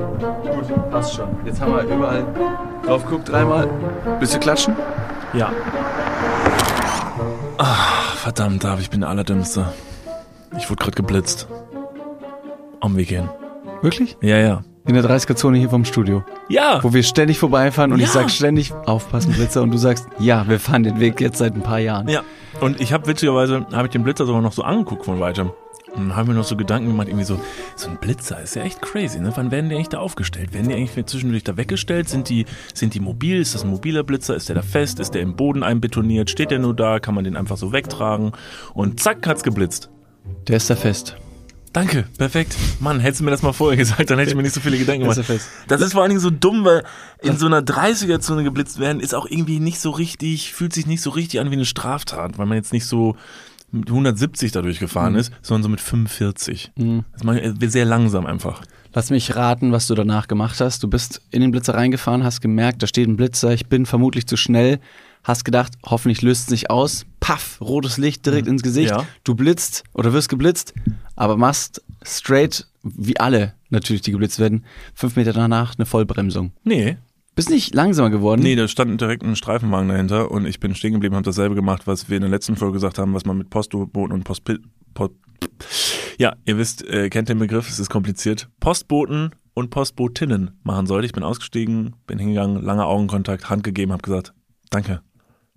Gut, passt schon. Jetzt haben wir überall drauf geguckt, dreimal. Willst du klatschen? Ja. Ach, verdammt, David, ich bin der Allerdümmste. Ich wurde gerade geblitzt. Am Weg hin. Wirklich? Ja, ja. In der 30er-Zone hier vom Studio. Ja! Wo wir ständig vorbeifahren und Ja. ich sag ständig, aufpassen, Blitzer. Und du sagst, ja, wir fahren den Weg jetzt seit ein paar Jahren. Ja. Und ich habe witzigerweise, habe ich den Blitzer sogar noch so angeguckt von weitem. Und dann haben wir noch so Gedanken gemacht, irgendwie so, so ein Blitzer ist ja echt crazy, ne? Wann werden die eigentlich da aufgestellt? Werden die eigentlich zwischendurch da weggestellt? Sind die, sind die mobil? Ist das ein mobiler Blitzer? Ist der da fest? Ist der im Boden einbetoniert? Steht der nur da? Kann man den einfach so wegtragen? Und zack, hat's geblitzt. Der ist da fest. Danke, perfekt. Mann, hättest du mir das mal vorher gesagt, dann hätte ich mir nicht so viele Gedanken Ist gemacht. er fest. Das ist vor allen Dingen so dumm, weil in so einer 30er-Zone geblitzt werden, ist auch irgendwie nicht so richtig, fühlt sich nicht so richtig an wie eine Straftat, weil man jetzt nicht so mit 170 dadurch gefahren ist, sondern so mit 45. Das macht äh, sehr langsam einfach. Lass mich raten, was du danach gemacht hast. Du bist in den Blitzer reingefahren, hast gemerkt, da steht ein Blitzer, ich bin vermutlich zu schnell, hast gedacht, hoffentlich löst es sich aus. Paff, rotes Licht direkt ins Gesicht. Ja. Du blitzt oder wirst geblitzt, aber machst straight, wie alle natürlich, die geblitzt werden, fünf Meter danach eine Vollbremsung. Nee, Bist nicht langsamer geworden. nee, da stand direkt ein Streifenwagen dahinter und ich bin stehen geblieben, habe dasselbe gemacht, was wir in der letzten Folge gesagt haben, was man mit Postboten und Postpil... Post ja, ihr wisst, äh, kennt den Begriff, es ist kompliziert. Postboten und Postbotinnen machen sollte. Ich bin ausgestiegen, bin hingegangen, langer Augenkontakt, Hand gegeben, habe gesagt, danke.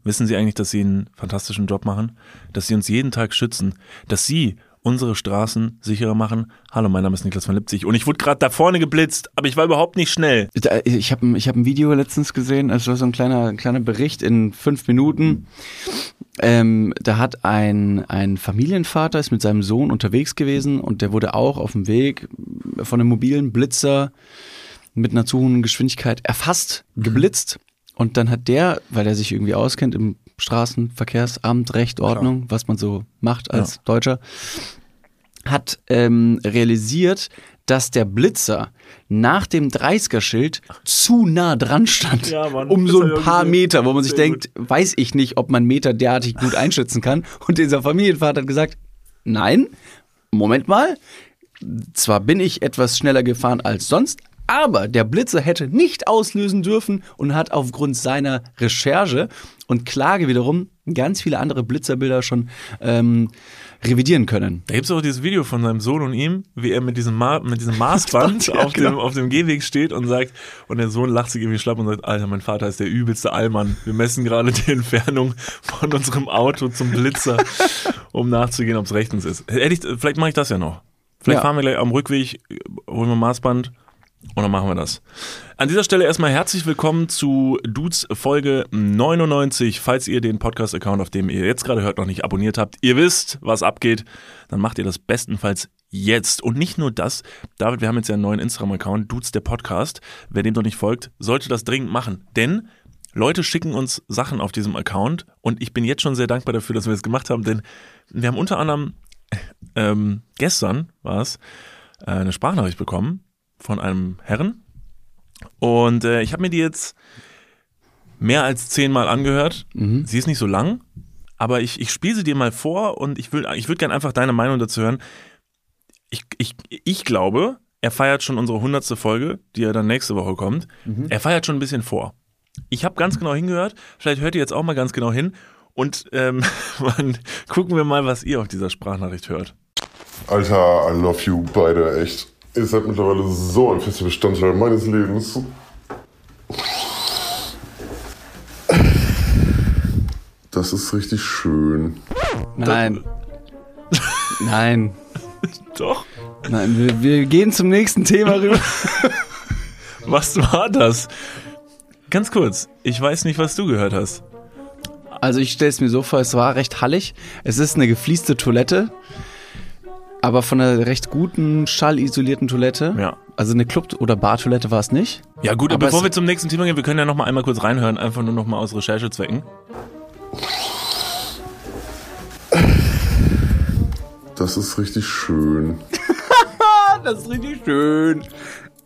Wissen Sie eigentlich, dass Sie einen fantastischen Job machen? Dass Sie uns jeden Tag schützen? Dass Sie unsere Straßen sicherer machen? Hallo, mein Name ist Niklas von Lipzig und ich wurde gerade da vorne geblitzt, aber ich war überhaupt nicht schnell. Ich habe ich hab ein Video letztens gesehen, also so ein kleiner, ein kleiner Bericht in fünf Minuten. Ähm, da hat ein, ein Familienvater ist mit seinem Sohn unterwegs gewesen und der wurde auch auf dem Weg von einem mobilen Blitzer mit einer zu hohen Geschwindigkeit erfasst, geblitzt. Und dann hat der, weil er sich irgendwie auskennt im Straßenverkehrsamt, Recht, Ordnung, was man so macht als Ja. Deutscher, hat ähm, realisiert, dass der Blitzer nach dem 30er-Schild zu nah dran stand. Ja, Mann, um so ein paar. Meter, wo man sich denkt, weiß ich nicht, ob man Meter derartig gut einschätzen kann. Und dieser Familienvater hat gesagt, nein, Moment mal, zwar bin ich etwas schneller gefahren als sonst, aber der Blitzer hätte nicht auslösen dürfen und hat aufgrund seiner Recherche und Klage wiederum ganz viele andere Blitzerbilder schon ähm, revidieren können. Da gibt es auch dieses Video von seinem Sohn und ihm, wie er mit diesem, Ma mit diesem Maßband Ja, auf, dem, genau. auf dem Gehweg steht und sagt, und der Sohn lacht sich irgendwie schlapp und sagt, Alter, mein Vater ist der übelste Allmann. Wir messen gerade die Entfernung von unserem Auto zum Blitzer, um nachzugehen, ob es rechtens ist. Hätte ich, vielleicht mache ich das ja noch. Vielleicht Ja. fahren wir gleich am Rückweg, holen wir Maßband und dann machen wir das. An dieser Stelle erstmal herzlich willkommen zu Dudes Folge 99. Falls ihr den Podcast-Account, auf dem ihr jetzt gerade hört, noch nicht abonniert habt, ihr wisst, was abgeht, dann macht ihr das bestenfalls jetzt. Und nicht nur das, David, wir haben jetzt ja einen neuen Instagram-Account, Dudes der Podcast. Wer dem noch nicht folgt, sollte das dringend machen. Denn Leute schicken uns Sachen auf diesem Account und ich bin jetzt schon sehr dankbar dafür, dass wir das gemacht haben, denn wir haben unter anderem ähm, gestern war es, äh, eine Sprachnachricht bekommen von einem Herren. Und äh, ich habe mir die jetzt mehr als zehnmal angehört. Sie ist nicht so lang, aber ich, ich spiele sie dir mal vor und ich will, ich würde gerne einfach deine Meinung dazu hören. Ich, ich, ich glaube, er feiert schon unsere hundertste Folge, die ja dann nächste Woche kommt. Er feiert schon ein bisschen vor. Ich habe ganz genau hingehört. Vielleicht hört ihr jetzt auch mal ganz genau hin. Und ähm, gucken wir mal, was ihr auf dieser Sprachnachricht hört. Alter, I love you beide, echt. Ihr seid mittlerweile so ein fester Bestandteil meines Lebens. Das ist richtig schön. Nein. Nein. Doch. Nein, wir, wir gehen zum nächsten Thema rüber. Was war das? Ganz kurz, ich weiß nicht, was du gehört hast. Also ich stelle es mir so vor, es war recht hallig. Es ist eine geflieste Toilette, aber von einer recht guten, schallisolierten Toilette. Ja. Also eine Club- oder Bartoilette war es nicht. Ja gut, Aber bevor wir zum nächsten Thema gehen, wir können ja noch mal einmal kurz reinhören, einfach nur noch mal aus Recherchezwecken. Das ist richtig schön. Das ist richtig schön.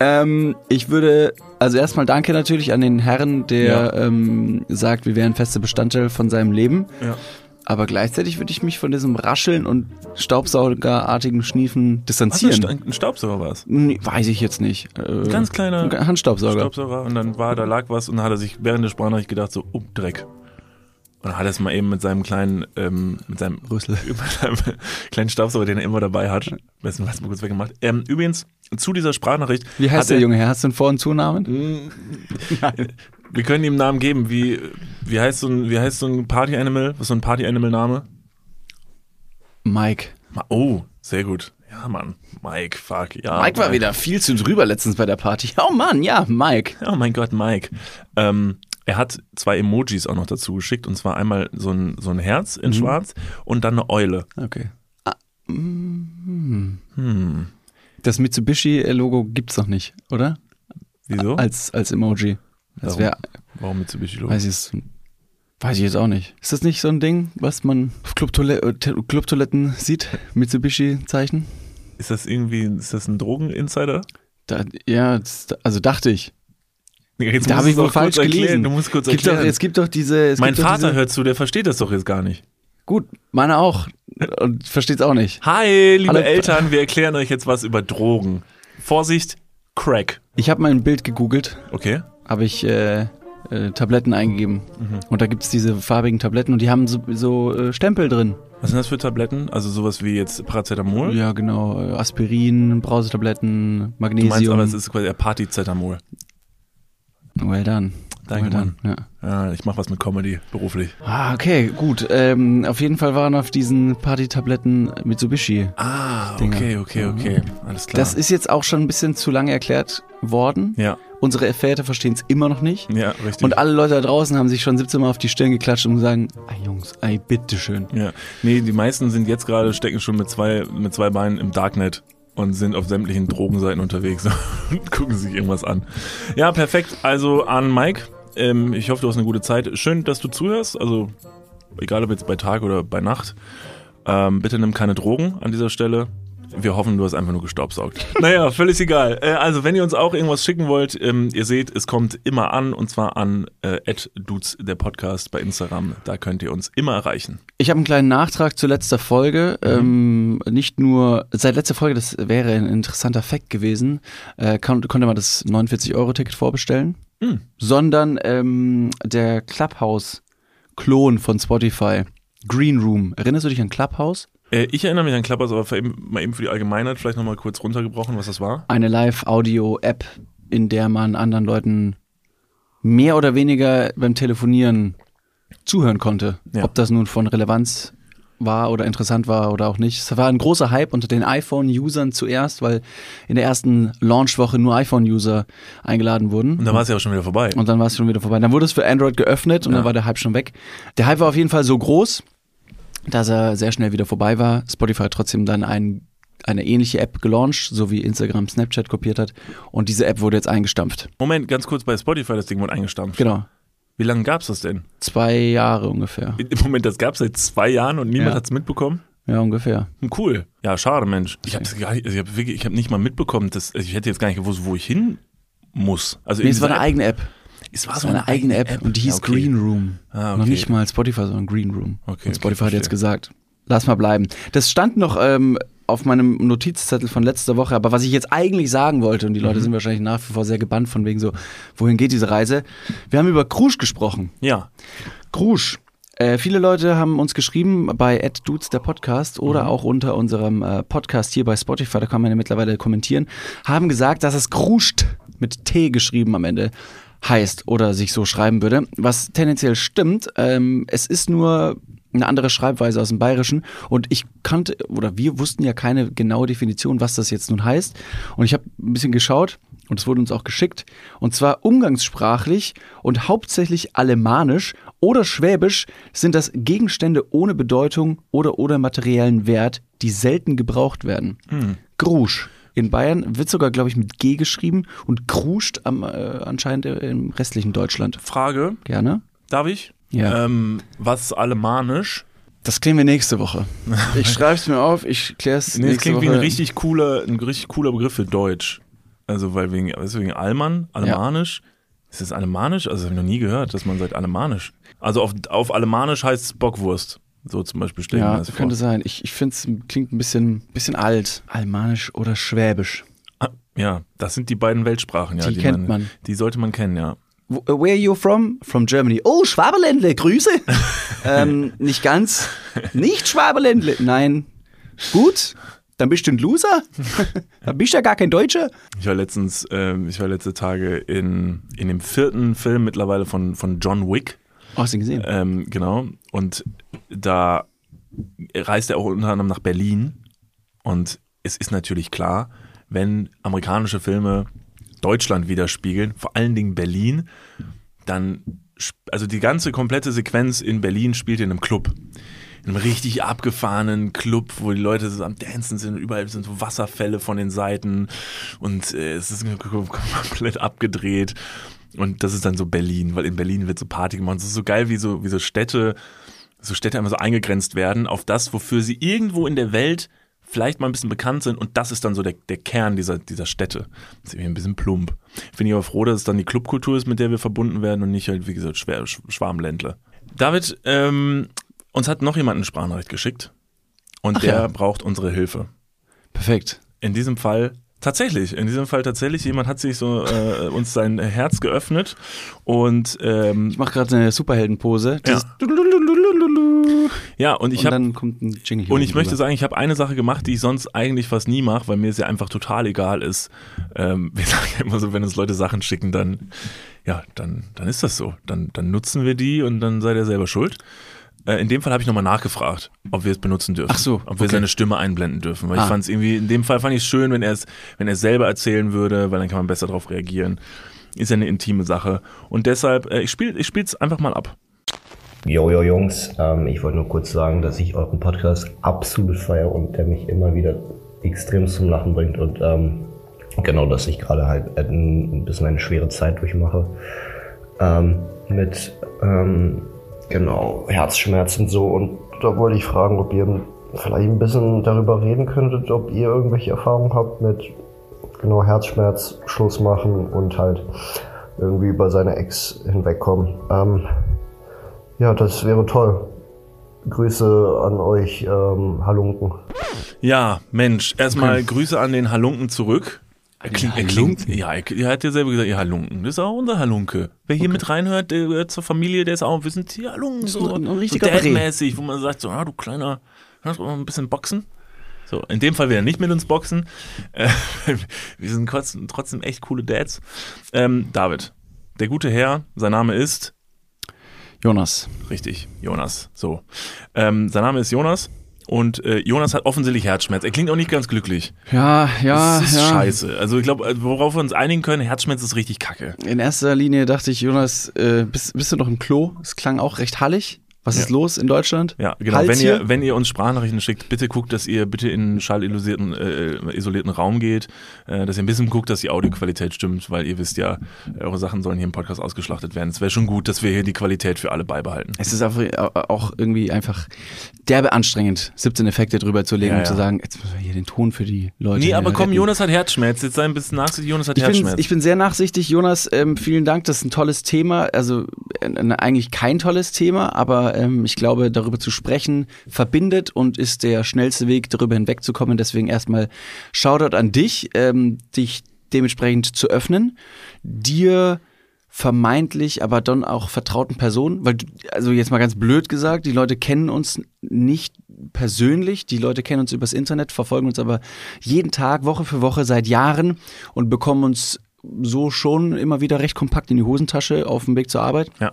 Ähm, ich würde, also erstmal danke natürlich an den Herrn, der Ja. ähm, sagt, wir wären feste Bestandteil von seinem Leben. Ja. Aber gleichzeitig würde ich mich von diesem Rascheln und Staubsaugerartigen Schniefen Was, ein, distanzieren. Ein Staubsauger war es. Nee, weiß ich jetzt nicht. Äh, Ganz kleiner ein Handstaubsauger. Staubsauger und dann war, da lag was und dann hat er sich während der Sprachnachricht gedacht, so, oh, Dreck. Und dann hat er es mal eben mit seinem kleinen, ähm, mit seinem, Rüssel. mit seinem kleinen Staubsauger, den er immer dabei hat, besten Fall mal kurz weggemacht. Ähm, übrigens, zu dieser Sprachnachricht. Wie heißt der er- junge Herr? Hast du einen Vor- und Zunamen? Wir können ihm einen Namen geben. Wie, wie heißt so ein, wie heißt so ein Party Animal? Was ist so ein Party Animal Name? Mike. Oh, sehr gut. Ja, Mann. Mike, fuck. Ja, Mike war wieder viel zu drüber letztens bei der Party. Oh Mann, ja, Mike. Oh mein Gott, Mike. Ähm, er hat zwei Emojis auch noch dazu geschickt und zwar einmal so ein, so ein Herz in schwarz und dann eine Eule. Okay. Ah, mm, Hm. Das Mitsubishi-Logo gibt's noch nicht, oder? Wieso? Als, als Emoji. Das Warum? wäre, Warum Mitsubishi Logo? weiß ich es, weiß ich jetzt auch nicht. Ist das nicht so ein Ding, was man auf Clubtoile äh, Te- Clubtoiletten sieht? Mitsubishi-Zeichen? Ist das irgendwie, ist das ein Drogen-Insider? Da, ja, also dachte ich. Jetzt Da habe ich es wohl falsch erklären. gelesen. Du musst kurz Gibt doch, erklären. es gibt doch diese. Es mein doch Vater diese, hört zu, der versteht das doch jetzt gar nicht. Gut, meiner auch. Und versteht's auch nicht. Hi, liebe Hallo. Eltern, wir erklären euch jetzt was über Drogen. Vorsicht, Crack. Ich habe mal ein Bild gegoogelt, Okay. Habe ich äh, äh, Tabletten eingegeben. Und da gibt's diese farbigen Tabletten und die haben so, so äh, Stempel drin. Was sind das für Tabletten? Also sowas wie jetzt Paracetamol? Ja, genau. Aspirin, Brausetabletten, Du Magnesium. meinst aber, es ist quasi Partyzetamol. well done. Danke, well done. Ja. Ja, ich mache was mit Comedy beruflich. Ah, okay, gut. Ähm, auf jeden Fall waren auf diesen Partytabletten Mitsubishi. Ah, Dinger. okay, okay, okay. Alles klar. Das ist jetzt auch schon ein bisschen zu lange erklärt worden. ja, Unsere Väter verstehen es immer noch nicht. ja, richtig. Und alle Leute da draußen haben sich schon 17 Mal auf die Stirn geklatscht und sagen, ah Jungs, ey, bitteschön. ja. Nee, die meisten sind jetzt gerade, stecken schon mit zwei, mit zwei Beinen im Darknet und sind auf sämtlichen Drogenseiten unterwegs und gucken sich irgendwas an. Ja, perfekt. Also an Mike, ähm, ich hoffe, du hast eine gute Zeit. Schön, dass du zuhörst. Also, egal ob jetzt bei Tag oder bei Nacht. Ähm, bitte nimm keine Drogen an dieser Stelle. Wir hoffen, du hast einfach nur gestaubsaugt. naja, völlig egal. Äh, also, wenn ihr uns auch irgendwas schicken wollt, ähm, ihr seht, es kommt immer an und zwar an äh, @dudes der Podcast bei Instagram. Da könnt ihr uns immer erreichen. Ich habe einen kleinen Nachtrag zu letzter Folge. Ähm, nicht nur, seit letzter Folge, das wäre ein interessanter Fact gewesen, äh, kon konnte man das 49-Euro-Ticket vorbestellen, Hm. sondern ähm, der Clubhouse-Klon von Spotify, Green Room. Erinnerst du dich an Clubhouse? Äh, ich erinnere mich an Klappers, aber für eben, mal eben für die Allgemeinheit vielleicht nochmal kurz runtergebrochen, was das war. Eine Live-Audio-App, in der man anderen Leuten mehr oder weniger beim Telefonieren zuhören konnte. Ja. Ob das nun von Relevanz war oder interessant war oder auch nicht. Es war ein großer Hype unter den iPhone-Usern zuerst, weil in der ersten Launchwoche nur iPhone-User eingeladen wurden. Und dann war es ja auch schon wieder vorbei. Und dann war es schon wieder vorbei. Dann wurde es für Android geöffnet und Ja. dann war der Hype schon weg. Der Hype war auf jeden Fall so groß, dass er sehr schnell wieder vorbei war. Spotify hat trotzdem dann ein, eine ähnliche App gelauncht, so wie Instagram Snapchat kopiert hat. Und diese App wurde jetzt eingestampft. Moment, ganz kurz bei Spotify, das Ding wurde eingestampft. Genau. Wie lange gab's das denn? Zwei Jahre ungefähr. Im Moment, das gab's seit zwei Jahren und niemand Ja. hat's mitbekommen? Ja, ungefähr. Hm, Cool. Ja, schade, Mensch. Ich habe nicht, also ich habe wirklich, ich habe nicht mal mitbekommen, dass also ich hätte jetzt gar nicht gewusst, wo ich hin muss. Also Nee, es war eine eigene App. Es war Es war eine eigene App, und die hieß okay. Green Room. Ah, Noch okay. nicht mal Spotify, sondern Green Room. Okay, und Spotify hat jetzt gesagt, lass mal bleiben. Das stand noch ähm, auf meinem Notizzettel von letzter Woche, aber was ich jetzt eigentlich sagen wollte, und die Mhm. Leute sind wahrscheinlich nach wie vor sehr gebannt von wegen so, wohin geht diese Reise? Wir haben über Krusch gesprochen. Ja. Krusch. Äh, viele Leute haben uns geschrieben bei @dudes der Podcast oder Mhm. auch unter unserem äh, Podcast hier bei Spotify, da kann man ja mittlerweile kommentieren, haben gesagt, dass es Kruscht mit T geschrieben am Ende heißt oder sich so schreiben würde, was tendenziell stimmt. Ähm, es ist nur eine andere Schreibweise aus dem Bayerischen und ich kannte oder wir wussten ja keine genaue Definition, was das jetzt nun heißt und ich habe ein bisschen geschaut und es wurde uns auch geschickt und zwar umgangssprachlich und hauptsächlich alemannisch oder schwäbisch sind das Gegenstände ohne Bedeutung oder oder materiellen Wert, die selten gebraucht werden. Grusch. In Bayern wird sogar, glaube ich, mit G geschrieben und kruscht am, äh, anscheinend im restlichen Deutschland. Frage, Gerne. darf ich? Ja. Ähm, was alemanisch? Das klären wir nächste Woche. Ich schreibe es mir auf, ich kläre es Nee, das nächste klingt Woche. wie ein richtig cooler, ein richtig cooler Begriff für Deutsch. Also, weil wegen, also wegen Allmann, Alemanisch. Ist das Alemanisch? Also, das habe ich noch nie gehört, dass man sagt Alemanisch. Also, auf, auf Alemanisch heißt es Bockwurst. So zum Beispiel stellen Ja, das vor. könnte sein. Ich, ich finde es klingt ein bisschen, bisschen alt. Almanisch oder Schwäbisch. Ah, ja, das sind die beiden Weltsprachen, ja. Die kennt man. Die sollte man kennen, ja. Uh, Where are you from? From Germany. Oh, Schwaberländle, Grüße. ähm, nicht ganz. Nicht Schwaberländle. Nein. Gut. Dann bist du ein Loser. Dann bist du ja gar kein Deutscher. Ich war letztens, ähm, ich war letzte Tage in, in dem vierten Film mittlerweile von, von John Wick. Oh, hast du ihn gesehen? Ähm, genau. Und da reist er auch unter anderem nach Berlin. Und es ist natürlich klar, wenn amerikanische Filme Deutschland widerspiegeln, vor allen Dingen Berlin, dann, also die ganze komplette Sequenz in Berlin spielt in einem Club. In einem richtig abgefahrenen Club, wo die Leute so am Dancen sind überall sind so Wasserfälle von den Seiten und äh, es ist komplett abgedreht. Und das ist dann so Berlin, weil in Berlin wird so Party gemacht. Es ist so geil, wie so, wie so Städte, so Städte immer so eingegrenzt werden auf das, wofür sie irgendwo in der Welt vielleicht mal ein bisschen bekannt sind und das ist dann so der, der Kern dieser, dieser Städte. Das ist irgendwie ein bisschen plump. Bin ich aber froh, dass es dann die Clubkultur ist, mit der wir verbunden werden und nicht halt, wie gesagt, Schwer, Sch- Schwarmländle. David, ähm, uns hat noch jemand eine Sprachnachricht geschickt und Ach der ja. braucht unsere Hilfe. Perfekt. In diesem Fall tatsächlich, in diesem Fall tatsächlich, jemand hat sich so äh, uns sein Herz geöffnet und ähm, Ich mache gerade eine Superheldenpose. Dieses ja, und ich habe dann kommt ein Jingle. hier Und ich oben möchte drüber. sagen, ich habe eine Sache gemacht, die ich sonst eigentlich fast nie mache, weil mir es ja einfach total egal ist. Ähm, wir sagen ja immer so, wenn uns Leute Sachen schicken, dann, ja, dann, dann ist das so. Dann, dann nutzen wir die und dann seid ihr selber schuld. Äh, in dem Fall habe ich nochmal nachgefragt, ob wir es benutzen dürfen. Ach so, Ob wir okay. seine Stimme einblenden dürfen. Weil ich Ah. fand es irgendwie, in dem Fall fand ich es schön, wenn er es, wenn er es selber erzählen würde, weil dann kann man besser darauf reagieren. Ist ja eine intime Sache. Und deshalb, äh, ich spiele ich spiel's einfach mal ab. Jojo Jungs, ähm, ich wollte nur kurz sagen, dass ich euren Podcast absolut feiere und der mich immer wieder extrem zum Lachen bringt und ähm, genau, dass ich gerade halt ein, ein bisschen eine schwere Zeit durchmache ähm, mit ähm, genau Herzschmerzen so und da wollte ich fragen, ob ihr vielleicht ein bisschen darüber reden könntet, ob ihr irgendwelche Erfahrungen habt mit genau Herzschmerz, Schluss machen und halt irgendwie über seine Ex hinwegkommen. Ähm, ja, das wäre toll. Grüße an euch, ähm, Halunken. Ja, Mensch, erstmal Grüße an den Halunken zurück. Er klingt, er klingt, ja, er, hat ja selber gesagt, ihr Halunken. Das ist auch unser Halunke. Wer hier mit reinhört, der gehört zur Familie, der ist auch, wir sind hier Halunken, so, ein- ein so. Dad-mäßig, wo man sagt, so, ah, du kleiner, kannst du mal ein bisschen boxen? So, in dem Fall will er nicht mit uns boxen. Äh, wir sind trotzdem, trotzdem echt coole Dads. Ähm, David, der gute Herr, sein Name ist Jonas. Richtig, Jonas. So. Ähm, sein Name ist Jonas und äh, Jonas hat offensichtlich Herzschmerz. Er klingt auch nicht ganz glücklich. Ja, ja, das ist ja. scheiße. Also ich glaube, worauf wir uns einigen können, Herzschmerz ist richtig kacke. In erster Linie dachte ich, Jonas, äh, bist, bist du noch im Klo? Es klang auch recht hallig. Was ist Ja. los in Deutschland? Ja, genau. Hals Wenn hier? ihr, wenn ihr uns Sprachnachrichten schickt, bitte guckt, dass ihr bitte in einen schallisolierten äh, isolierten Raum geht, äh, dass ihr ein bisschen guckt, dass die Audioqualität stimmt, weil ihr wisst ja, eure Sachen sollen hier im Podcast ausgeschlachtet werden. Es wäre schon gut, dass wir hier die Qualität für alle beibehalten. Es ist einfach, auch irgendwie einfach derbe anstrengend, 17 Effekte drüber zu legen Ja, und zu sagen, jetzt müssen wir hier den Ton für die Leute. Nee, aber komm, retten. Jonas hat Herzschmerz. Jetzt sei ein bisschen nachsichtig, Jonas hat Ich bin, Herzschmerz. ich bin sehr nachsichtig, Jonas. Ähm, vielen Dank, das ist ein tolles Thema. Also äh, eigentlich kein tolles Thema, aber ähm, ich glaube, darüber zu sprechen verbindet und ist der schnellste Weg, darüber hinwegzukommen. Deswegen erstmal Shoutout an dich, ähm, dich dementsprechend zu öffnen, dir vermeintlich, aber dann auch vertrauten Personen, weil also jetzt mal ganz blöd gesagt, die Leute kennen uns nicht persönlich, die Leute kennen uns übers Internet, verfolgen uns aber jeden Tag, Woche für Woche seit Jahren und bekommen uns so schon immer wieder recht kompakt in die Hosentasche auf dem Weg zur Arbeit. ja.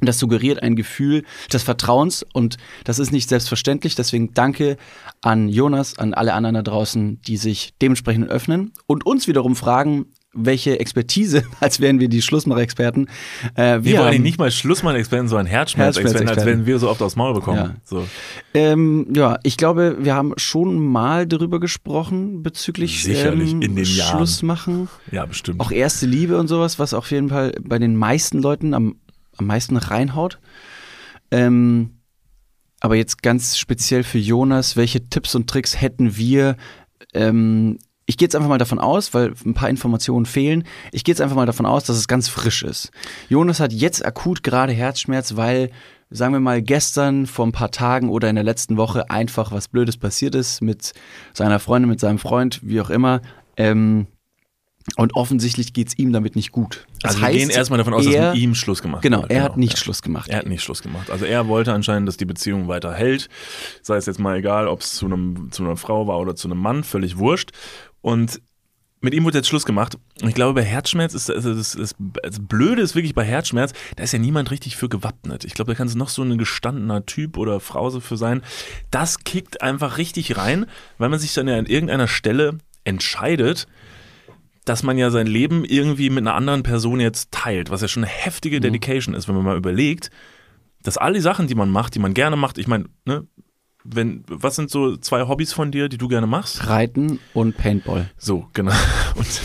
Und das suggeriert ein Gefühl des Vertrauens und das ist nicht selbstverständlich. Deswegen danke an Jonas, an alle anderen da draußen, die sich dementsprechend öffnen und uns wiederum fragen, welche Expertise, als wären wir die Schlussmacher-Experten, äh, Wir wir wollen nicht mal Schlussmann-Experten, sondern Herzschmerz-Experten, als wenn wir so oft aufs Maul bekommen. Ja. So. Ähm, ja, ich glaube, wir haben schon mal darüber gesprochen bezüglich Sicherlich, ähm, in den Jahren. Schluss machen. Ja, bestimmt. Auch erste Liebe und sowas, was auf jeden Fall bei den meisten Leuten am, am meisten reinhaut. Ähm, aber jetzt ganz speziell für Jonas, welche Tipps und Tricks hätten wir? Ähm, ich gehe jetzt einfach mal davon aus, weil ein paar Informationen fehlen. Ich gehe jetzt einfach mal davon aus, dass es ganz frisch ist. Jonas hat jetzt akut gerade Herzschmerz, weil sagen wir mal, gestern, vor ein paar Tagen oder in der letzten Woche einfach was Blödes passiert ist mit seiner Freundin, mit seinem Freund, wie auch immer. Ähm, und offensichtlich geht es ihm damit nicht gut. Das also wir heißt, gehen erstmal davon aus, er, dass mit ihm Schluss gemacht Genau, wurde. er hat nicht ja. Schluss gemacht. Er hat nicht Schluss gemacht. Also er wollte anscheinend, dass die Beziehung weiter hält. Sei es jetzt mal egal, ob es zu, einem, zu einer Frau war oder zu einem Mann, völlig wurscht. Und mit ihm wurde jetzt Schluss gemacht. Und ich glaube, bei Herzschmerz ist also das, das, das Blöde ist wirklich bei Herzschmerz, da ist ja niemand richtig für gewappnet. Ich glaube, da kann es noch so ein gestandener Typ oder Frau so für sein. Das kickt einfach richtig rein, weil man sich dann ja an irgendeiner Stelle entscheidet, dass man ja sein Leben irgendwie mit einer anderen Person jetzt teilt, was ja schon eine heftige Dedication ist, wenn man mal überlegt, dass all die Sachen, die man macht, die man gerne macht, ich meine, ne, wenn, was sind so zwei Hobbys von dir, die du gerne machst? Reiten und Paintball. So, genau. Und,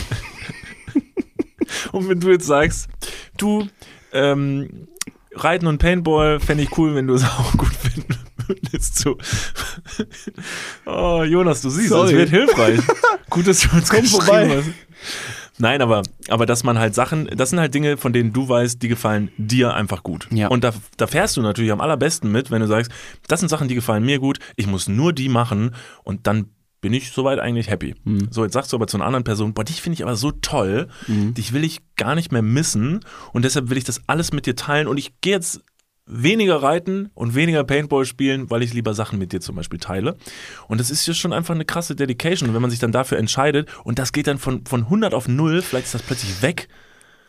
und wenn du jetzt sagst, du, ähm, Reiten und Paintball fände ich cool, wenn du es auch gut finden würdest. So. Oh, Jonas, du siehst, Sorry. es wird hilfreich. gut, dass du uns Komm vorbei. hast. Nein, aber, aber dass man halt Sachen, das sind halt Dinge, von denen du weißt, die gefallen dir einfach gut. Ja. Und da, da fährst du natürlich am allerbesten mit, wenn du sagst, das sind Sachen, die gefallen mir gut, ich muss nur die machen und dann bin ich soweit eigentlich happy. Mhm. So, jetzt sagst du aber zu einer anderen Person, boah, dich finde ich aber so toll, dich will ich gar nicht mehr missen und deshalb will ich das alles mit dir teilen und ich gehe jetzt weniger reiten und weniger Paintball spielen, weil ich lieber Sachen mit dir zum Beispiel teile. Und das ist ja schon einfach eine krasse Dedication. Und wenn man sich dann dafür entscheidet und das geht dann von, von 100 auf 0, vielleicht ist das plötzlich weg.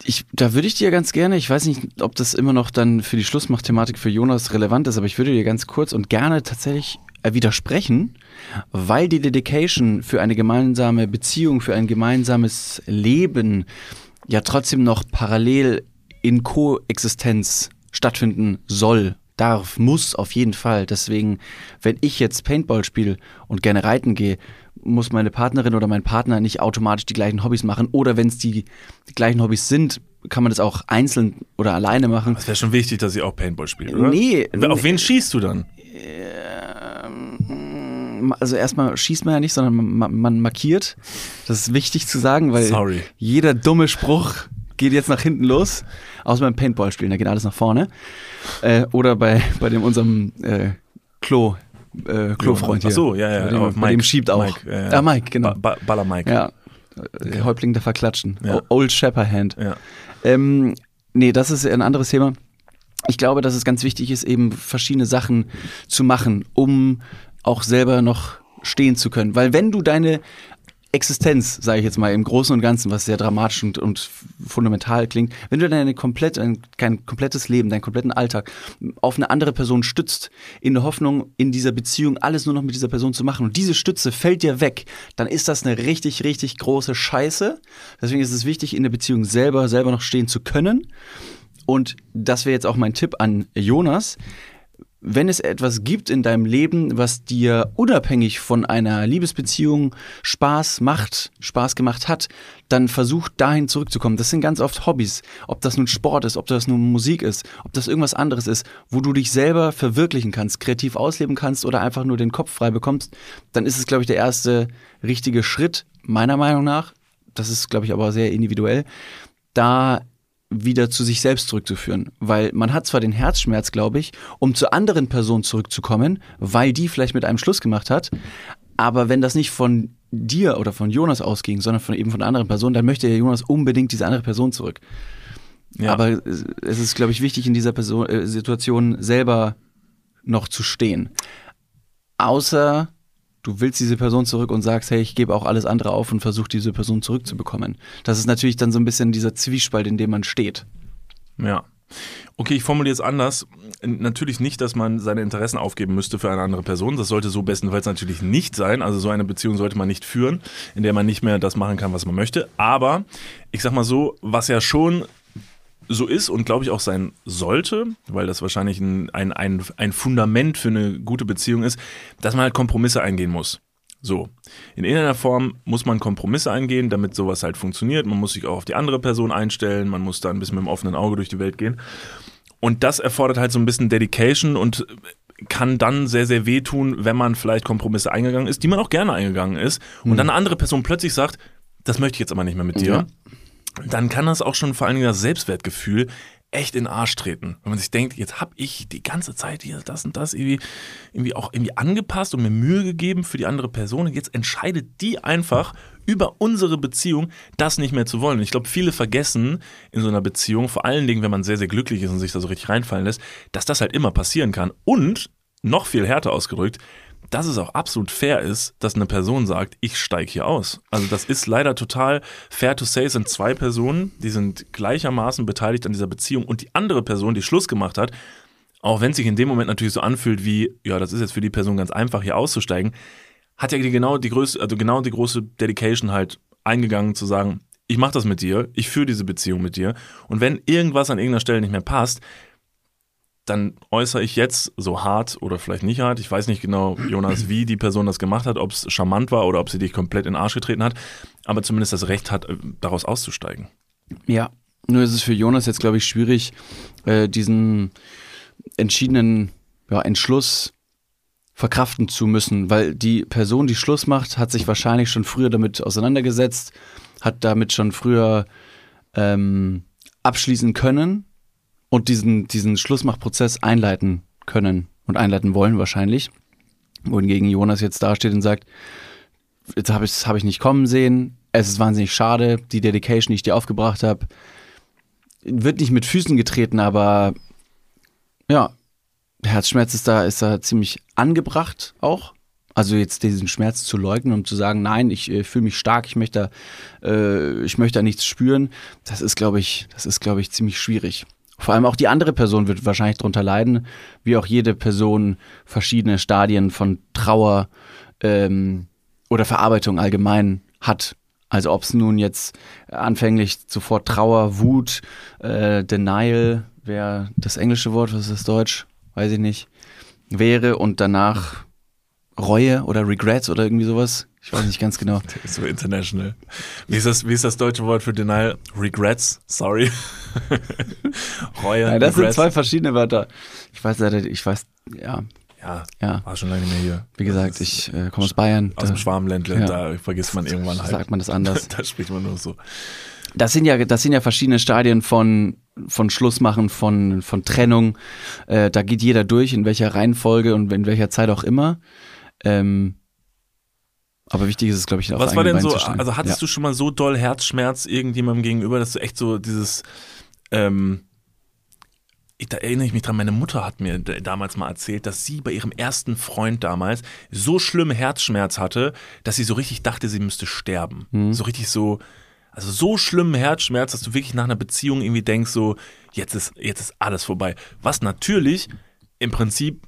Ich, da würde ich dir ganz gerne, ich weiß nicht, ob das immer noch dann für die Schlussmacht-Thematik für Jonas relevant ist, aber ich würde dir ganz kurz und gerne tatsächlich äh, widersprechen, weil die Dedication für eine gemeinsame Beziehung, für ein gemeinsames Leben ja trotzdem noch parallel in Koexistenz stattfinden soll, darf, muss auf jeden Fall. Deswegen, wenn ich jetzt Paintball spiele und gerne reiten gehe, muss meine Partnerin oder mein Partner nicht automatisch die gleichen Hobbys machen. Oder wenn es die, die gleichen Hobbys sind, kann man das auch einzeln oder alleine machen. Es wäre schon wichtig, dass sie auch Paintball spielt, oder? Nee, Auf wen schießt du dann? also erstmal schießt man ja nicht, sondern man, man markiert. Das ist wichtig zu sagen, weil Sorry. jeder dumme Spruch geht jetzt nach hinten los. Außer beim Paintball spielen, da geht alles nach vorne. Äh, oder bei, bei dem unserem äh, Klo, äh, Klofreund hier. Ach so, ja, ja. Bei dem, aber bei dem schiebt auch. Mike, ja, ja. Ah, Mike, genau. Ba ba Baller Mike. Ja. Äh, Häuptling der Verklatschen. Ja. Old Shepherd. Ja. Ähm, nee, das ist ein anderes Thema. Ich glaube, dass es ganz wichtig ist, eben verschiedene Sachen zu machen, um auch selber noch stehen zu können. Weil wenn du deine Existenz, sage ich jetzt mal im Großen und Ganzen, was sehr dramatisch und, und fundamental klingt, wenn du deine komplett, ein, kein komplettes Leben, deinen kompletten Alltag auf eine andere Person stützt, in der Hoffnung, in dieser Beziehung alles nur noch mit dieser Person zu machen und diese Stütze fällt dir weg, dann ist das eine richtig, richtig große Scheiße. Deswegen ist es wichtig, in der Beziehung selber, selber noch stehen zu können. Und das wäre jetzt auch mein Tipp an Jonas. Wenn es etwas gibt in deinem Leben, was dir unabhängig von einer Liebesbeziehung Spaß macht, Spaß gemacht hat, dann versuch dahin zurückzukommen. Das sind ganz oft Hobbys. Ob das nun Sport ist, ob das nun Musik ist, ob das irgendwas anderes ist, wo du dich selber verwirklichen kannst, kreativ ausleben kannst oder einfach nur den Kopf frei bekommst, dann ist es, glaube ich, der erste richtige Schritt, meiner Meinung nach. Das ist, glaube ich, aber sehr individuell. Da wieder zu sich selbst zurückzuführen. Weil man hat zwar den Herzschmerz, glaube ich, um zur anderen Person zurückzukommen, weil die vielleicht mit einem Schluss gemacht hat, aber wenn das nicht von dir oder von Jonas ausging, sondern von eben von einer anderen Person, dann möchte ja Jonas unbedingt diese andere Person zurück. Ja. Aber es ist, glaube ich, wichtig, in dieser Person, äh, Situation selber noch zu stehen. Außer du willst diese Person zurück und sagst, hey, ich gebe auch alles andere auf und versuche diese Person zurückzubekommen. Das ist natürlich dann so ein bisschen dieser Zwiespalt, in dem man steht. Ja. Okay, ich formuliere es anders. Natürlich nicht, dass man seine Interessen aufgeben müsste für eine andere Person. Das sollte so bestenfalls natürlich nicht sein. Also so eine Beziehung sollte man nicht führen, in der man nicht mehr das machen kann, was man möchte. Aber ich sag mal so, was ja schon so ist und glaube ich auch sein sollte, weil das wahrscheinlich ein, ein, ein, ein Fundament für eine gute Beziehung ist, dass man halt Kompromisse eingehen muss. So, in irgendeiner Form muss man Kompromisse eingehen, damit sowas halt funktioniert. Man muss sich auch auf die andere Person einstellen, man muss da ein bisschen mit dem offenen Auge durch die Welt gehen. Und das erfordert halt so ein bisschen Dedication und kann dann sehr, sehr wehtun, wenn man vielleicht Kompromisse eingegangen ist, die man auch gerne eingegangen ist, und dann eine andere Person plötzlich sagt, das möchte ich jetzt aber nicht mehr mit dir. Ja. Dann kann das auch schon vor allen Dingen das Selbstwertgefühl echt in den Arsch treten. Wenn man sich denkt, jetzt habe ich die ganze Zeit hier das und das irgendwie, irgendwie auch irgendwie angepasst und mir Mühe gegeben für die andere Person jetzt entscheidet die einfach über unsere Beziehung, das nicht mehr zu wollen. Und ich glaube, viele vergessen in so einer Beziehung, vor allen Dingen, wenn man sehr, sehr glücklich ist und sich da so richtig reinfallen lässt, dass das halt immer passieren kann. Und noch viel härter ausgedrückt, dass es auch absolut fair ist, dass eine Person sagt, ich steige hier aus. Also das ist leider total fair to say, es sind zwei Personen, die sind gleichermaßen beteiligt an dieser Beziehung und die andere Person, die Schluss gemacht hat, auch wenn es sich in dem Moment natürlich so anfühlt wie, ja, das ist jetzt für die Person ganz einfach, hier auszusteigen, hat ja genau die größte, also genau die große Dedication halt eingegangen zu sagen, ich mache das mit dir, ich führe diese Beziehung mit dir und wenn irgendwas an irgendeiner Stelle nicht mehr passt, dann äußere ich jetzt so hart oder vielleicht nicht hart. Ich weiß nicht genau, Jonas, wie die Person das gemacht hat, ob es charmant war oder ob sie dich komplett in den Arsch getreten hat, aber zumindest das Recht hat, äh, daraus auszusteigen. Ja, nur ist es für Jonas jetzt, glaube ich, schwierig, äh, diesen entschiedenen ja, Entschluss verkraften zu müssen, weil die Person, die Schluss macht, hat sich wahrscheinlich schon früher damit auseinandergesetzt, hat damit schon früher ähm, abschließen können und diesen, diesen Schlussmachprozess einleiten können und einleiten wollen wahrscheinlich. Wohingegen Jonas jetzt dasteht und sagt, jetzt habe ich hab ich nicht kommen sehen, es ist wahnsinnig schade, die Dedication, die ich dir aufgebracht habe, wird nicht mit Füßen getreten, aber ja, Herzschmerz ist da, ist da ziemlich angebracht auch. Also jetzt diesen Schmerz zu leugnen und zu sagen, nein, ich äh, fühle mich stark, ich möchte, äh, ich möchte da nichts spüren, das ist, glaube ich, das ist, glaube ich, ziemlich schwierig. Vor allem auch die andere Person wird wahrscheinlich darunter leiden, wie auch jede Person verschiedene Stadien von Trauer ähm, oder Verarbeitung allgemein hat. Also ob es nun jetzt anfänglich sofort Trauer, Wut, äh, Denial, wäre das englische Wort, was ist das Deutsch? Weiß ich nicht. Wäre und danach Reue oder Regrets oder irgendwie sowas. Ich weiß nicht ganz genau. So international. Wie ist das, wie ist das deutsche Wort für Denial? Regrets? Sorry. Reue. Nein, das Regrets. sind zwei verschiedene Wörter. Ich weiß leider, ich weiß, ja. Ja, ja. war schon lange nicht mehr hier. Wie gesagt, ich äh, komme aus Bayern. Aus da, dem Schwarmländle, ja. da vergisst man irgendwann halt. Sagt man das anders. da spricht man nur so. Das sind ja, das sind ja verschiedene Stadien von, von Schlussmachen, von, von Trennung. Äh, da geht jeder durch, in welcher Reihenfolge und in welcher Zeit auch immer. Ähm, aber wichtig ist es, glaube ich, auch Was war denn so, also hattest ja. du schon mal so doll Herzschmerz irgendjemandem gegenüber, dass du echt so dieses, ähm, ich, da erinnere ich mich dran, meine Mutter hat mir damals mal erzählt, dass sie bei ihrem ersten Freund damals so schlimm Herzschmerz hatte, dass sie so richtig dachte, sie müsste sterben. Mhm. So richtig so, also so schlimmen Herzschmerz, dass du wirklich nach einer Beziehung irgendwie denkst, so, jetzt ist, jetzt ist alles vorbei. Was natürlich im Prinzip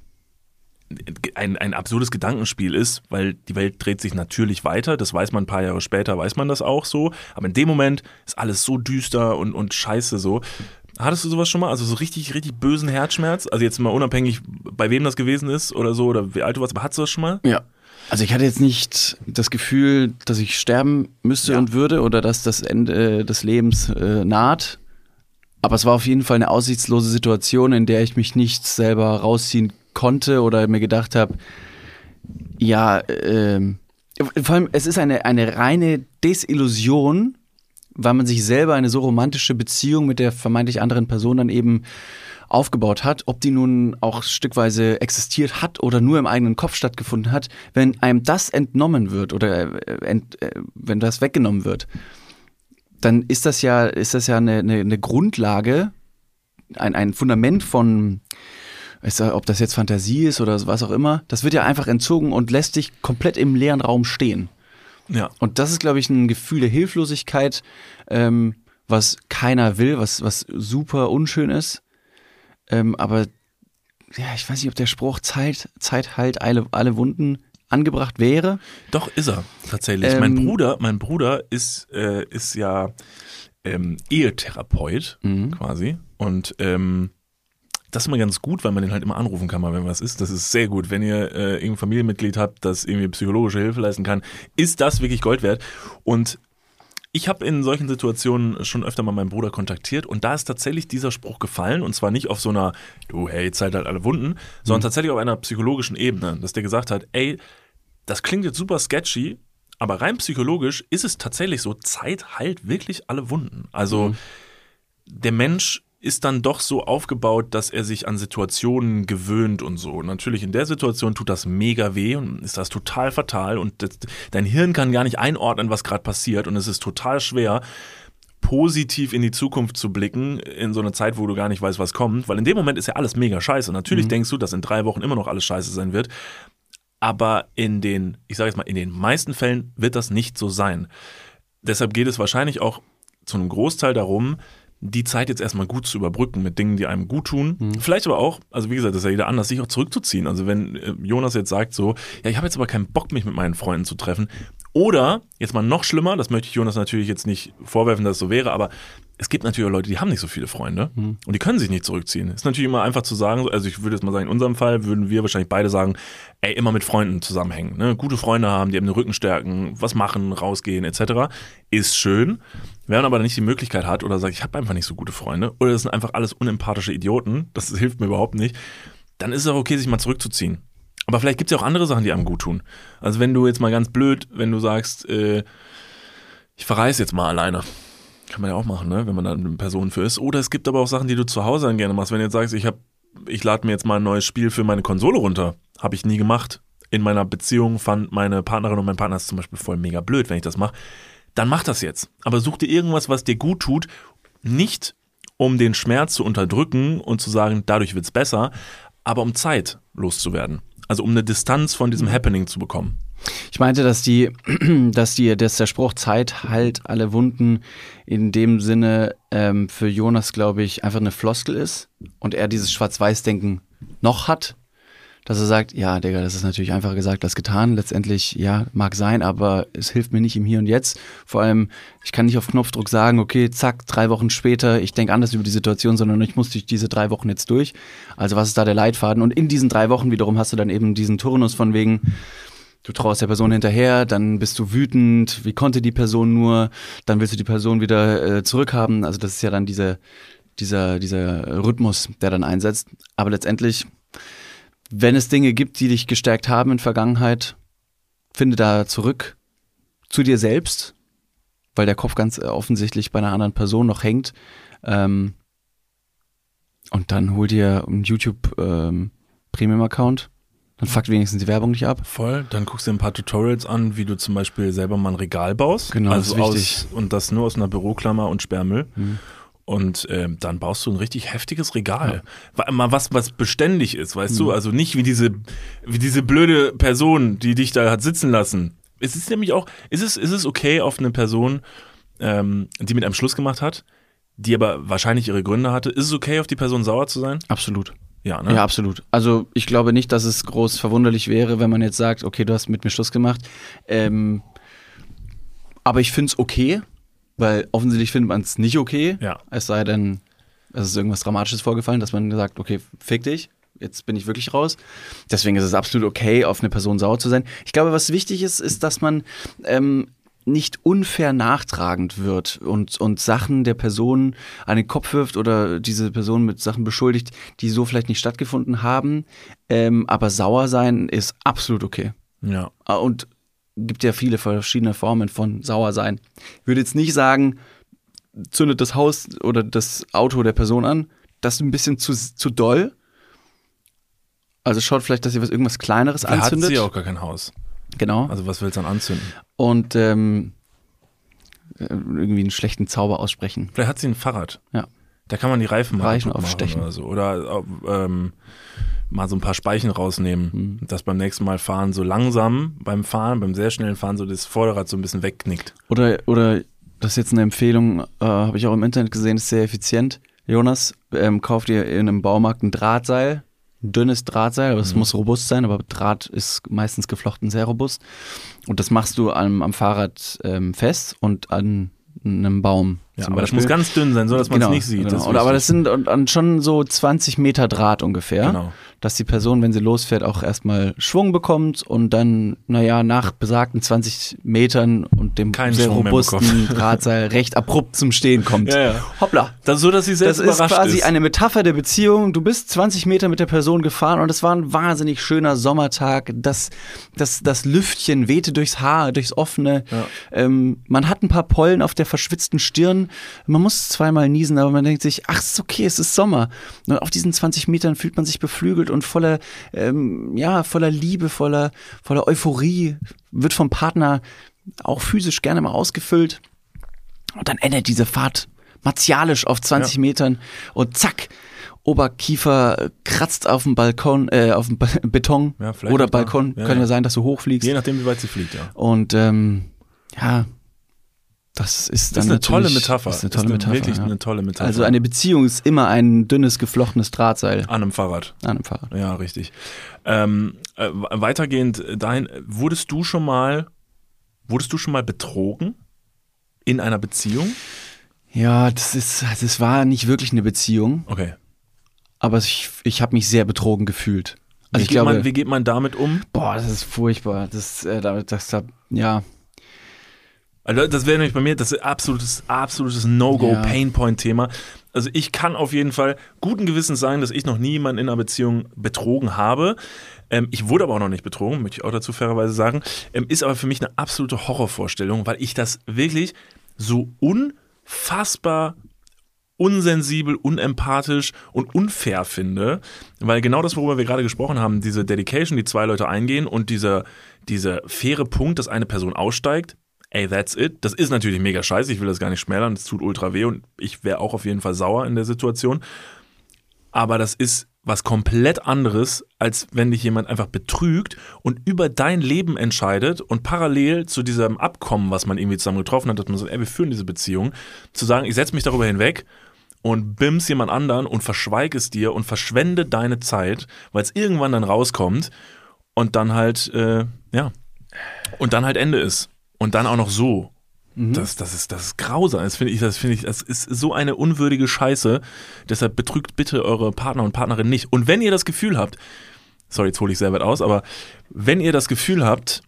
ein, ein absurdes Gedankenspiel ist, weil die Welt dreht sich natürlich weiter, das weiß man ein paar Jahre später, weiß man das auch so, aber in dem Moment ist alles so düster und, und scheiße so. Hattest du sowas schon mal? Also so richtig, richtig bösen Herzschmerz? Also jetzt mal unabhängig, bei wem das gewesen ist oder so oder wie alt du warst, aber hattest du das schon mal? Ja. Also ich hatte jetzt nicht das Gefühl, dass ich sterben müsste ja. und würde oder dass das Ende des Lebens äh, naht. Aber es war auf jeden Fall eine aussichtslose Situation, in der ich mich nicht selber rausziehen konnte oder mir gedacht habe, ja, ähm, vor allem, es ist eine, eine reine Desillusion, weil man sich selber eine so romantische Beziehung mit der vermeintlich anderen Person dann eben aufgebaut hat, ob die nun auch stückweise existiert hat oder nur im eigenen Kopf stattgefunden hat, wenn einem das entnommen wird oder äh, ent, äh, wenn das weggenommen wird, dann ist das ja, ist das ja eine, eine, eine Grundlage, ein, ein Fundament von ob das jetzt Fantasie ist oder was auch immer, das wird ja einfach entzogen und lässt dich komplett im leeren Raum stehen. Ja. Und das ist, glaube ich, ein Gefühl der Hilflosigkeit, ähm, was keiner will, was, was super unschön ist. Ähm, aber ja, ich weiß nicht, ob der Spruch Zeit, Zeit heilt alle, alle Wunden angebracht wäre. Doch, ist er, tatsächlich. Ähm, mein Bruder, mein Bruder ist, äh, ist ja ähm, Ehetherapeut mhm. quasi. Und ähm, das ist immer ganz gut, weil man den halt immer anrufen kann, mal wenn was ist. Das ist sehr gut. Wenn ihr äh, irgendein Familienmitglied habt, das irgendwie psychologische Hilfe leisten kann, ist das wirklich Gold wert. Und ich habe in solchen Situationen schon öfter mal meinen Bruder kontaktiert und da ist tatsächlich dieser Spruch gefallen und zwar nicht auf so einer, du, hey, Zeit halt alle Wunden, sondern mhm. tatsächlich auf einer psychologischen Ebene, dass der gesagt hat, ey, das klingt jetzt super sketchy, Aber rein psychologisch ist es tatsächlich so, Zeit heilt wirklich alle Wunden. Also Mhm. der Mensch ist dann doch so aufgebaut, dass er sich an Situationen gewöhnt und so. Und natürlich in der Situation tut das mega weh und ist das total fatal und das, dein Hirn kann gar nicht einordnen, was gerade passiert und es ist total schwer positiv in die Zukunft zu blicken, in so eine Zeit, wo du gar nicht weißt, was kommt, weil in dem Moment ist ja alles mega scheiße. Natürlich denkst du, dass in drei Wochen immer noch alles scheiße sein wird, aber in den, ich sage jetzt mal, in den meisten Fällen wird das nicht so sein. Deshalb geht es wahrscheinlich auch zu einem Großteil darum, die Zeit jetzt erstmal gut zu überbrücken mit Dingen, die einem gut tun. Vielleicht aber auch, also wie gesagt, das ist ja jeder anders, sich auch zurückzuziehen. Also wenn äh, Jonas jetzt sagt so, ja, ich habe jetzt aber keinen Bock, mich mit meinen Freunden zu treffen. Oder, jetzt mal noch schlimmer, das möchte ich Jonas natürlich jetzt nicht vorwerfen, dass es so wäre, aber es gibt natürlich auch Leute, die haben nicht so viele Freunde und die können sich nicht zurückziehen. Ist natürlich immer einfach zu sagen, also ich würde jetzt mal sagen, in unserem Fall würden wir wahrscheinlich beide sagen, ey, immer mit Freunden zusammenhängen. Ne? Gute Freunde haben, die haben den Rücken stärken, was machen, rausgehen etc. Ist schön. Wenn man aber nicht die Möglichkeit hat oder sagt, ich habe einfach nicht so gute Freunde oder das sind einfach alles unempathische Idioten, das hilft mir überhaupt nicht, dann ist es auch okay, sich mal zurückzuziehen. Aber vielleicht gibt es ja auch andere Sachen, die einem gut tun. Also wenn du jetzt mal ganz blöd, wenn du sagst, äh, ich verreise jetzt mal alleine. Kann man ja auch machen, ne? wenn man da eine Person für ist. Oder es gibt aber auch Sachen, die du zu Hause dann gerne machst. Wenn du jetzt sagst, ich, ich lade mir jetzt mal ein neues Spiel für meine Konsole runter. Habe ich nie gemacht. In meiner Beziehung fand meine Partnerin und mein Partner es zum Beispiel voll mega blöd, wenn ich das mache. Dann mach das jetzt. Aber such dir irgendwas, was dir gut tut. Nicht um den Schmerz zu unterdrücken und zu sagen, dadurch wird's besser, aber um Zeit loszuwerden. Also um eine Distanz von diesem Happening zu bekommen. Ich meinte, dass die, dass die, dass der Spruch Zeit heilt alle Wunden in dem Sinne ähm, für Jonas, glaube ich, einfach eine Floskel ist und er dieses Schwarz-Weiß-Denken noch hat, dass er sagt, ja, Digga, das ist natürlich einfacher gesagt als getan. Letztendlich, ja, mag sein, aber es hilft mir nicht im Hier und Jetzt. Vor allem, ich kann nicht auf Knopfdruck sagen, okay, zack, drei Wochen später, ich denke anders über die Situation, sondern ich muss durch diese drei Wochen jetzt durch. Also was ist da der Leitfaden? Und in diesen drei Wochen wiederum hast du dann eben diesen Turnus von wegen, du traust der Person hinterher, dann bist du wütend, wie konnte die Person nur, dann willst du die Person wieder äh, zurückhaben. Also das ist ja dann diese, dieser, dieser Rhythmus, der dann einsetzt. Aber letztendlich, wenn es Dinge gibt, die dich gestärkt haben in Vergangenheit, finde da zurück zu dir selbst, weil der Kopf ganz äh, offensichtlich bei einer anderen Person noch hängt. Ähm, und dann hol dir einen YouTube ähm, Premium-Account. Dann fuckt wenigstens die Werbung nicht ab. Voll. Dann guckst du dir ein paar Tutorials an, wie du zum Beispiel selber mal ein Regal baust. Genau, das also ist wichtig. Aus, und das nur aus einer Büroklammer und Sperrmüll. Und ähm, dann baust du ein richtig heftiges Regal. Wa- Mal was, was beständig ist, weißt du? Also nicht wie diese, wie diese blöde Person, die dich da hat sitzen lassen. Es ist nämlich auch, ist es, ist es okay auf eine Person, ähm, die mit einem Schluss gemacht hat, die aber wahrscheinlich ihre Gründe hatte, ist es okay, auf die Person sauer zu sein? Absolut. Ja, ne? Ja, absolut. Also ich glaube nicht, dass es groß verwunderlich wäre, wenn man jetzt sagt, okay, du hast mit mir Schluss gemacht. Ähm, aber ich finde es okay, weil offensichtlich findet man es nicht okay. Ja. Es sei denn, es ist irgendwas Dramatisches vorgefallen, dass man sagt, okay, fick dich. Jetzt bin ich wirklich raus. Deswegen ist es absolut okay, auf eine Person sauer zu sein. Ich glaube, was wichtig ist, ist, dass man ähm, nicht unfair nachtragend wird und, und Sachen der Person an den Kopf wirft oder diese Person mit Sachen beschuldigt, die so vielleicht nicht stattgefunden haben. Ähm, aber sauer sein ist absolut okay. Ja. Ah, Und gibt ja viele verschiedene Formen von sauer sein. Ich würde jetzt nicht sagen, zündet das Haus oder das Auto der Person an. Das ist ein bisschen zu, zu doll. Also schaut vielleicht, dass ihr was irgendwas Kleineres Da hat anzündet. sie auch gar kein Haus. Genau. Also was willst du dann anzünden? Und ähm, äh, irgendwie einen schlechten Zauber aussprechen. Vielleicht hat sie ein Fahrrad. Ja. Da kann man die Reifen mal Reifen aufstechen. Oder, so. oder ähm, mal so ein paar Speichen rausnehmen. Hm. Dass beim nächsten Mal fahren so langsam beim Fahren, beim sehr schnellen Fahren so das Vorderrad so ein bisschen wegknickt. Oder, oder das ist jetzt eine Empfehlung, äh, habe ich auch im Internet gesehen, ist sehr effizient. Jonas, ähm, kauft ihr in einem Baumarkt ein Drahtseil, ein dünnes Drahtseil, aber es Mhm. muss robust sein, aber Draht ist meistens geflochten sehr robust. Und das machst du am, am Fahrrad ähm, fest und an einem Baum Ja, aber das muss ganz dünn sein, so dass man es nicht sieht. Genau. Das ist aber das sind und, und schon so 20 Meter Draht ungefähr, Genau. dass die Person, wenn sie losfährt, auch erstmal Schwung bekommt und dann, naja, nach besagten 20 Metern und dem Keinen sehr Schwung robusten Drahtseil recht abrupt zum Stehen kommt. Ja, ja. Hoppla. Das ist so, dass sie Das selbst ist überrascht quasi ist. eine Metapher der Beziehung. Du bist 20 Meter mit der Person gefahren und es war ein wahnsinnig schöner Sommertag. Das, das, das Lüftchen wehte durchs Haar, durchs offene. Ähm, man hat ein paar Pollen auf der verschwitzten Stirn. Man muss zweimal niesen, aber man denkt sich, ach, ist okay, es ist Sommer. Und auf diesen 20 Metern fühlt man sich beflügelt und voller, ähm, ja, voller Liebe, voller, voller Euphorie, wird vom Partner auch physisch gerne mal ausgefüllt. Und dann endet diese Fahrt martialisch auf 20 Ja. Metern und zack, Oberkiefer kratzt auf dem Balkon, äh, auf dem Ba- Beton Ja, oder. Balkon. Ja, Kann ja ja. sein, dass du hochfliegst. Je nachdem, wie weit sie fliegt, ja. Und ähm, ja, das ist dann Das ist eine tolle Metapher. Das ist eine tolle Metapher. Wirklich ja. eine tolle Metapher. Also eine Beziehung ist immer ein dünnes, geflochtenes Drahtseil An einem Fahrrad. an einem Fahrrad. Ja, richtig. Ähm, äh, weitergehend dahin, wurdest du schon mal, wurdest du schon mal betrogen in einer Beziehung? Ja, das ist, das war nicht wirklich eine Beziehung, Okay. aber ich, ich habe mich sehr betrogen gefühlt. Also wie, ich geht glaube, man, wie geht man damit um? boah, das ist furchtbar. Das, äh, das, das, ja, Also das wäre nämlich bei mir das absolutes, absolutes No-Go, Ja. Painpoint-Thema. Also ich kann auf jeden Fall guten Gewissens sagen, dass ich noch nie jemanden in einer Beziehung betrogen habe. Ähm, ich wurde aber auch noch nicht betrogen, möchte ich auch dazu fairerweise sagen. Ähm, ist aber für mich eine absolute Horrorvorstellung, weil ich das wirklich so unfassbar unsensibel, unempathisch und unfair finde, weil genau das, worüber wir gerade gesprochen haben, diese Dedication, die zwei Leute eingehen und dieser, dieser faire Punkt, dass eine Person aussteigt, ey, that's it. Das ist natürlich mega scheiße, ich will das gar nicht schmälern, das tut ultra weh und ich wäre auch auf jeden Fall sauer in der Situation. Aber das ist was komplett anderes, als wenn dich jemand einfach betrügt und über dein Leben entscheidet und parallel zu diesem Abkommen, was man irgendwie zusammen getroffen hat, dass man sagt, ey, wir führen diese Beziehung, zu sagen, ich setze mich darüber hinweg und bims jemand anderen und verschweig es dir und verschwende deine Zeit, weil es irgendwann dann rauskommt und dann halt, äh, ja, und dann halt Ende ist. Und dann auch noch so. Das, das, ist, das ist grausam. Das finde ich, das finde ich, das ist so eine unwürdige Scheiße. Deshalb betrügt bitte eure Partner und Partnerin nicht. Und wenn ihr das Gefühl habt, sorry, jetzt hole ich sehr weit aus, aber wenn ihr das Gefühl habt,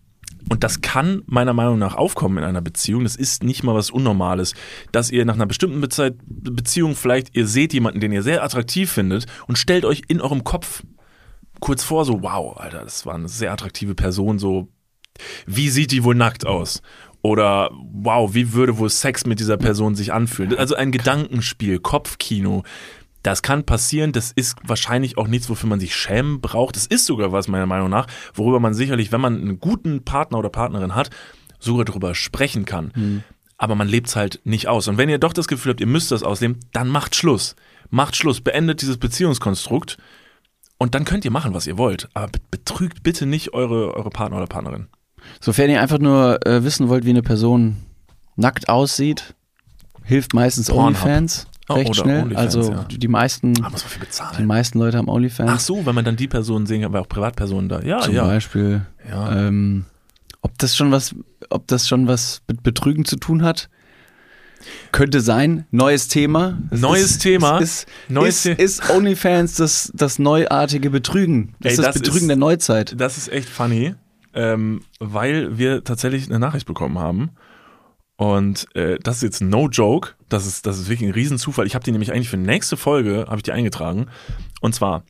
und das kann meiner Meinung nach aufkommen in einer Beziehung, das ist nicht mal was Unnormales, dass ihr nach einer bestimmten Bezei- Beziehung vielleicht, ihr seht jemanden, den ihr sehr attraktiv findet und stellt euch in eurem Kopf kurz vor, so, wow, Alter, das war eine sehr attraktive Person, so, wie sieht die wohl nackt aus? Oder wow, wie würde wohl Sex mit dieser Person sich anfühlen? Also ein Gedankenspiel, Kopfkino. Das kann passieren, das ist wahrscheinlich auch nichts, wofür man sich schämen braucht. Das ist sogar was, meiner Meinung nach, worüber man sicherlich, wenn man einen guten Partner oder Partnerin hat, sogar darüber sprechen kann. Aber man lebt es halt nicht aus. Und wenn ihr doch das Gefühl habt, ihr müsst das ausleben, dann macht Schluss. Macht Schluss, beendet dieses Beziehungskonstrukt und dann könnt ihr machen, was ihr wollt. Aber be- betrügt bitte nicht eure, eure Partner oder Partnerin. Sofern ihr einfach nur äh, wissen wollt, wie eine Person nackt aussieht, hilft meistens Pornhub. OnlyFans Oh, recht schnell. OnlyFans, also ja. die meisten, die meisten Leute haben OnlyFans. Ach so, wenn man dann die Person sehen kann, weil auch Privatpersonen da. Ja, zum ja. Beispiel. ja. Ähm, ob das schon was, ob das schon was mit Betrügen zu tun hat? Könnte sein. Neues Thema. Es Neues ist, Thema. Ist, Neues ist, ist OnlyFans das, das neuartige Betrügen? Das Ey, ist das, das Betrügen ist- der Neuzeit. Das ist echt funny, ähm, weil wir tatsächlich eine Nachricht bekommen haben. Und äh, das ist jetzt no joke. Das ist, das ist wirklich ein Riesenzufall. Ich habe die nämlich eigentlich für nächste Folge, habe ich die eingetragen. Und zwar,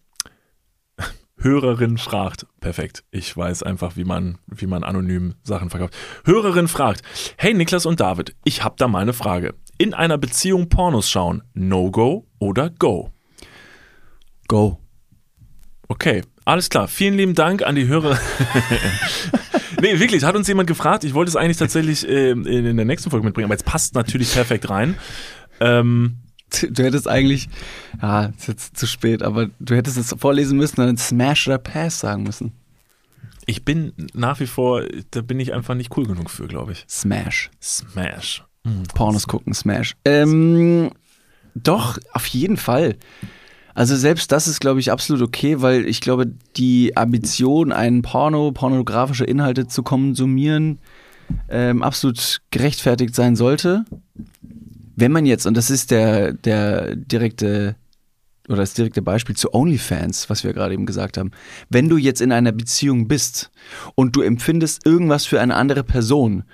Hörerin fragt, perfekt, ich weiß einfach, wie man, wie man anonym Sachen verkauft. Hörerin fragt, hey Niklas und David, ich habe da mal eine Frage. In einer Beziehung Pornos schauen, No-Go oder Go? Go. Okay, alles klar. Vielen lieben Dank an die Hörer. nee, wirklich, hat uns jemand gefragt. Ich wollte es eigentlich tatsächlich äh, in der nächsten Folge mitbringen, aber jetzt passt natürlich perfekt rein. Ähm, Du hättest eigentlich, ja, ist jetzt zu spät, aber du hättest es vorlesen müssen und dann Smash oder Pass sagen müssen. ich bin nach wie vor, da bin ich einfach nicht cool genug für, glaube ich. Smash. Smash. Pornos gucken, Smash. Ähm, doch, auf jeden Fall. Also selbst das ist, glaube ich, absolut okay, weil ich glaube, die Ambition, einen Porno, pornografische Inhalte zu konsumieren, ähm, absolut gerechtfertigt sein sollte. wenn man jetzt, und das ist der, der direkte oder das direkte Beispiel zu OnlyFans, was wir gerade eben gesagt haben. Wenn du jetzt in einer Beziehung bist und du empfindest irgendwas für eine andere Person,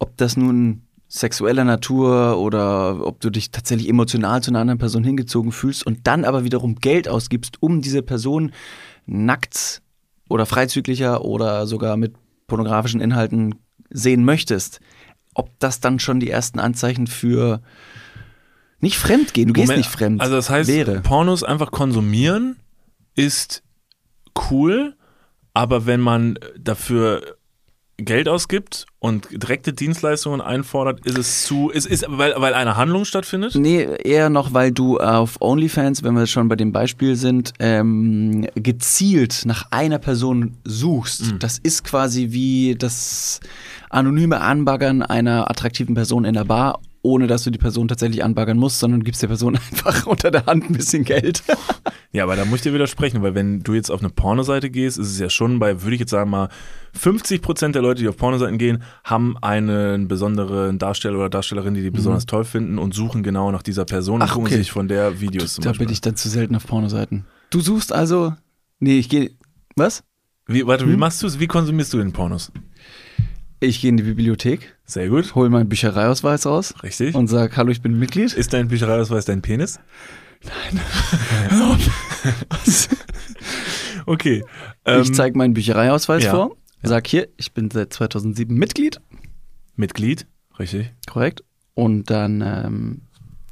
ob das nun sexueller Natur oder ob du dich tatsächlich emotional zu einer anderen Person hingezogen fühlst und dann aber wiederum Geld ausgibst, um diese Person nackt oder freizügiger oder sogar mit pornografischen Inhalten sehen möchtest, ob das dann schon die ersten Anzeichen für nicht fremd gehen, du gehst Moment, nicht fremd. Also das heißt, wäre. Pornos einfach konsumieren ist cool, aber wenn man dafür Geld ausgibt und direkte Dienstleistungen einfordert, ist es zu, ist, ist, weil, weil eine Handlung stattfindet? Nee, eher noch, weil du auf OnlyFans, wenn wir schon bei dem Beispiel sind, ähm, gezielt nach einer Person suchst. Das ist quasi wie das anonyme Anbaggern einer attraktiven Person in der Bar, ohne dass du die Person tatsächlich anbaggern musst, sondern gibst der Person einfach unter der Hand ein bisschen Geld. Ja, aber da muss ich dir widersprechen, weil wenn du jetzt auf eine Pornoseite gehst, ist es ja schon bei, würde ich jetzt sagen mal, 50 Prozent der Leute, die auf Pornoseiten gehen, haben einen besonderen Darsteller oder Darstellerin, die die besonders toll finden und suchen genau nach dieser Person und Ach, gucken okay. sich von der Videos zum da Beispiel. bin ich dann zu selten auf Pornoseiten. Du suchst also. Nee, ich gehe. Was? Wie, warte, Hm? wie machst du es? Wie konsumierst du den Pornos? Ich gehe in die Bibliothek, Sehr gut. hole meinen Büchereiausweis raus Richtig. und sag, hallo, ich bin Mitglied. ist dein Büchereiausweis dein Penis? Was? Okay. ich Ähm, zeige meinen Büchereiausweis ja. vor, sag hier, ich bin seit 2007 Mitglied, Mitglied. Richtig. korrekt. Und dann ähm,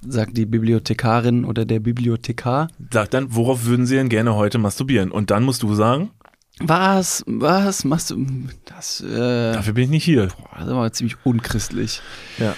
sagt die Bibliothekarin oder der Bibliothekar, Sag dann, worauf würden sie denn gerne heute masturbieren? Und dann musst du sagen, was, was machst du? Das, äh, dafür bin ich nicht hier. das war ziemlich unchristlich. Ja.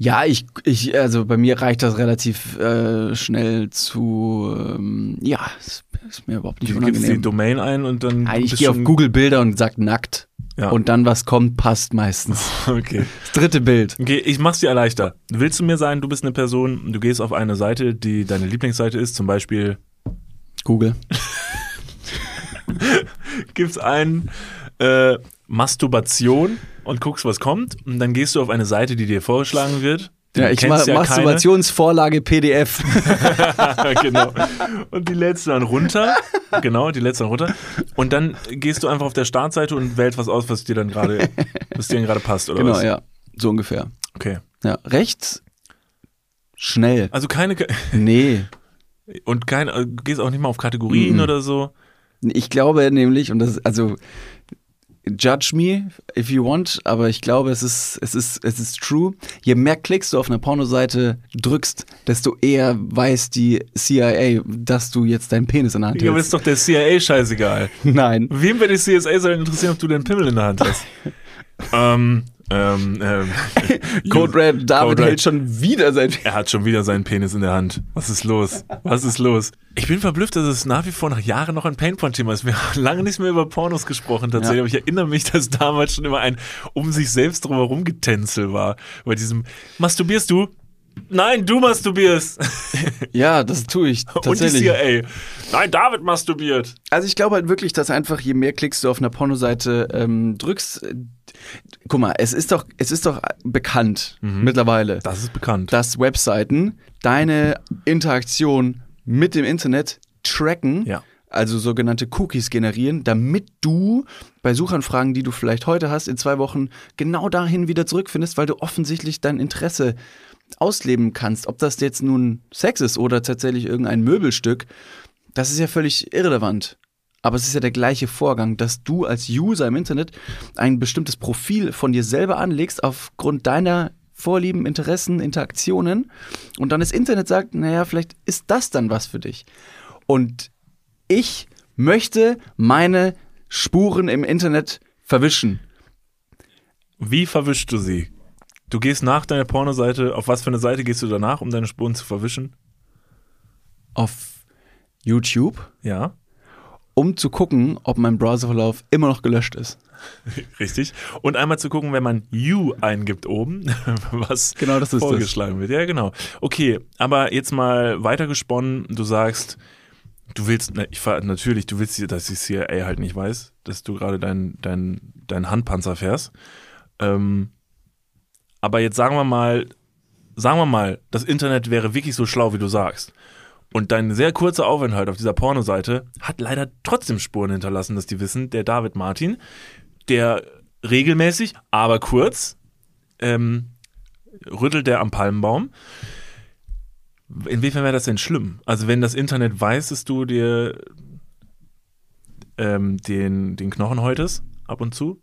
Ja, ich, ich, also bei mir reicht das relativ äh, schnell zu, ähm, ja, es ist mir überhaupt nicht Du gibst die unangenehm. Domain ein und dann. Nein, ich gehe auf Google Bilder und sag nackt. Ja. Und dann, was kommt, passt meistens. Okay. Das dritte Bild. Okay, ich mach's dir leichter. Willst du mir sagen, du bist eine Person, du gehst auf eine Seite, die deine Lieblingsseite ist, zum Beispiel Google. gibst ein äh, Masturbation und guckst, was kommt. Und dann gehst du auf eine Seite, die dir vorgeschlagen wird. Du Ja, ich kennst mache Masturbationsvorlage PDF. Genau. Und die lädst du dann runter. Genau, die lädst du dann runter. Und dann gehst du einfach auf der Startseite und wählst was aus, was dir dann gerade, was dir dann gerade passt, oder genau, was? ja. So ungefähr. Okay. Ja, recht schnell. Also keine Nee. und kein, du gehst auch nicht mal auf Kategorien Mhm. oder so. Ich glaube nämlich, und das ist, also, judge me if you want, aber ich glaube, es ist, es ist, es ist true. Je mehr Klicks du auf einer Pornoseite drückst, desto eher weiß die CIA, dass du jetzt deinen Penis in der Hand Ja, aber ist doch der CIA scheißegal. Nein. Wem bei der CSA soll interessieren, ob du den Pimmel in der Hand hast? ähm, ähm, ähm. Code Red, David Code Red. hält schon wieder sein Er hat schon wieder seinen Penis in der Hand. Was ist los? Was ist los? Ich bin verblüfft, dass es nach wie vor nach Jahren noch ein Painpoint-Thema ist. Wir haben lange nicht mehr über Pornos gesprochen tatsächlich, Ja. aber ich erinnere mich, dass damals schon immer ein um sich selbst drumherum getänzel war. Bei diesem, masturbierst du? Nein, du masturbierst. Ja, das tue ich Und die tatsächlich. CIA. Nein, David masturbiert. Also ich glaube halt wirklich, dass einfach je mehr Klicks du auf einer Pornoseite ähm, drückst, guck mal, es ist doch, es ist doch bekannt Mhm. mittlerweile, Das ist bekannt. dass Webseiten deine Interaktion mit dem Internet tracken, Ja. also sogenannte Cookies generieren, damit du bei Suchanfragen, die du vielleicht heute hast, in zwei Wochen genau dahin wieder zurückfindest, weil du offensichtlich dein Interesse ausleben kannst. Ob das jetzt nun Sex ist oder tatsächlich irgendein Möbelstück, das ist ja völlig irrelevant. Aber es ist ja der gleiche Vorgang, dass du als User im Internet ein bestimmtes Profil von dir selber anlegst aufgrund deiner Vorlieben, Interessen, Interaktionen und dann das Internet sagt, naja, vielleicht ist das dann was für dich. Und ich möchte meine Spuren im Internet verwischen. Wie verwischst du sie? Du gehst nach deiner Pornoseite, auf was für eine Seite gehst du danach, um deine Spuren zu verwischen? Auf YouTube, Ja, um zu gucken, ob mein Browserverlauf immer noch gelöscht ist. richtig. Und einmal zu gucken, wenn man You eingibt oben, was Genau, das ist das. vorgeschlagen wird. Ja, genau. Okay, aber jetzt mal weitergesponnen, du sagst, du willst, ich natürlich, du willst, dass die CIA halt nicht weiß, dass du gerade deinen dein, dein Handpanzer fährst. Ähm, aber jetzt sagen wir mal, sagen wir mal, das Internet wäre wirklich so schlau, wie du sagst. Und dein sehr kurzer Aufenthalt auf dieser Pornoseite hat leider trotzdem Spuren hinterlassen, dass die wissen, der David Martin, der regelmäßig, aber kurz, ähm, rüttelt der am Palmenbaum. Inwiefern wäre das denn schlimm? Also wenn das Internet weiß, dass du dir ähm, den, den Knochen häutest, ab und zu,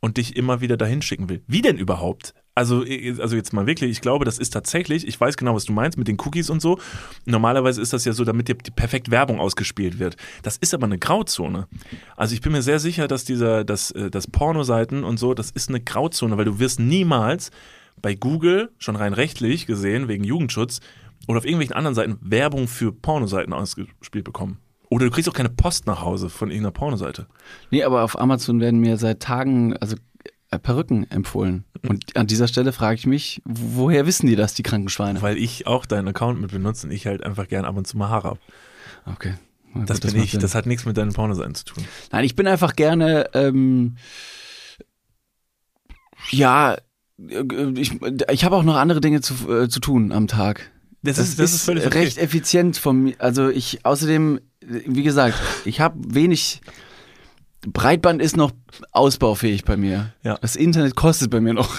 und dich immer wieder dahin schicken will. Wie denn überhaupt? Also, also jetzt mal wirklich, ich glaube, das ist tatsächlich, ich weiß genau, was du meinst mit den Cookies und so. Normalerweise ist das ja so, damit dir die perfekt Werbung ausgespielt wird. Das ist aber eine Grauzone. Also ich bin mir sehr sicher, dass dieser, dass, äh, das Pornoseiten und so, das ist eine Grauzone, weil du wirst niemals bei Google, schon rein rechtlich gesehen, wegen Jugendschutz, oder auf irgendwelchen anderen Seiten Werbung für Pornoseiten ausgespielt bekommen. Oder du kriegst auch keine Post nach Hause von irgendeiner Pornoseite. Nee, aber auf Amazon werden mir seit Tagen, also Perücken empfohlen. Und an dieser Stelle frage ich mich, woher wissen die das, die kranken Schweine? Weil ich auch deinen Account mit benutze und ich halt einfach gern ab und zu mal Haare habe. Okay. Na Das gut, bin ich. Sinn. Das hat nichts mit deinen Pornoseiten zu tun. Nein, ich bin einfach gerne, ähm, ja, äh, ich, ich habe auch noch andere Dinge zu, äh, zu tun am Tag. Das, ist, das ist völlig okay. recht effizient von mir. Also ich, außerdem, wie gesagt, ich habe wenig. Breitband ist noch ausbaufähig bei mir. Ja. Das Internet kostet bei mir noch.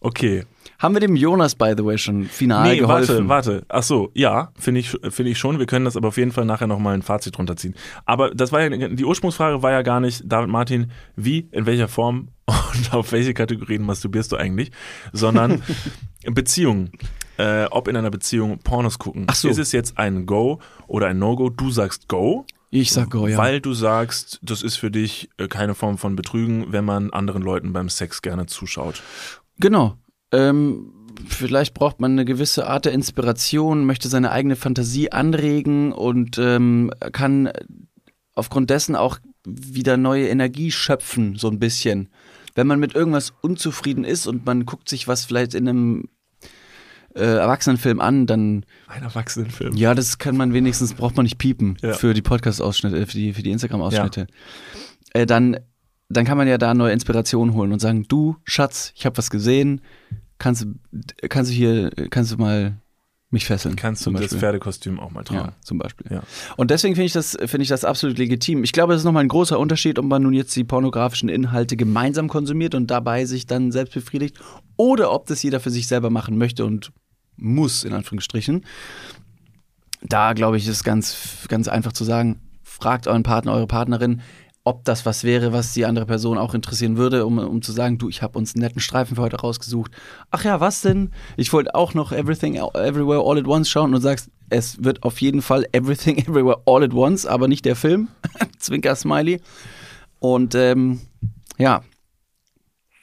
Okay. Haben wir dem Jonas, by the way, schon final Nee, geholfen? warte, warte. Ach so, ja, finde ich, finde ich schon. Wir können das aber auf jeden Fall nachher nochmal ein Fazit drunter ziehen. Aber das war ja, die Ursprungsfrage war ja gar nicht, David Martin, wie, in welcher Form und auf welche Kategorien masturbierst du eigentlich, sondern Beziehungen. Äh, ob in einer Beziehung Pornos gucken. Ach so. Ist es jetzt ein Go oder ein No-Go? Du sagst Go, Ich sag Go, ja. weil du sagst, das ist für dich äh, keine Form von Betrügen, wenn man anderen Leuten beim Sex gerne zuschaut. Genau. Ähm, vielleicht braucht man eine gewisse Art der Inspiration, möchte seine eigene Fantasie anregen und ähm, kann aufgrund dessen auch wieder neue Energie schöpfen, so ein bisschen. Wenn man mit irgendwas unzufrieden ist und man guckt sich was vielleicht in einem äh, Erwachsenenfilm an, dann Ein Erwachsenenfilm. ja, das kann man wenigstens, braucht man nicht piepen Ja. für die Podcast-Ausschnitte, äh, für die, für die Instagram-Ausschnitte. Äh, dann, dann kann man ja da neue Inspiration holen und sagen, du, Schatz, ich habe was gesehen, kannst, du- kannst du hier, kannst du mal mich fesseln. Kannst du das. Pferdekostüm auch mal tragen. Ja, zum Beispiel. Ja. Und deswegen finde ich das, finde ich das absolut legitim. Ich glaube, das ist nochmal ein großer Unterschied, ob man nun jetzt die pornografischen Inhalte gemeinsam konsumiert und dabei sich dann selbst befriedigt oder ob das jeder für sich selber machen möchte und muss, in Anführungsstrichen. Da, glaube ich, ist ganz, ganz einfach zu sagen, fragt euren Partner, eure Partnerin, ob das was wäre, was die andere Person auch interessieren würde, um, um zu sagen, du, ich habe uns einen netten Streifen für heute rausgesucht. Ach ja, was denn? Ich wollte auch noch Everything Everywhere All at Once schauen und du sagst, es wird auf jeden Fall Everything Everywhere All at Once, aber nicht der Film. Zwinker Smiley. Und ähm, ja,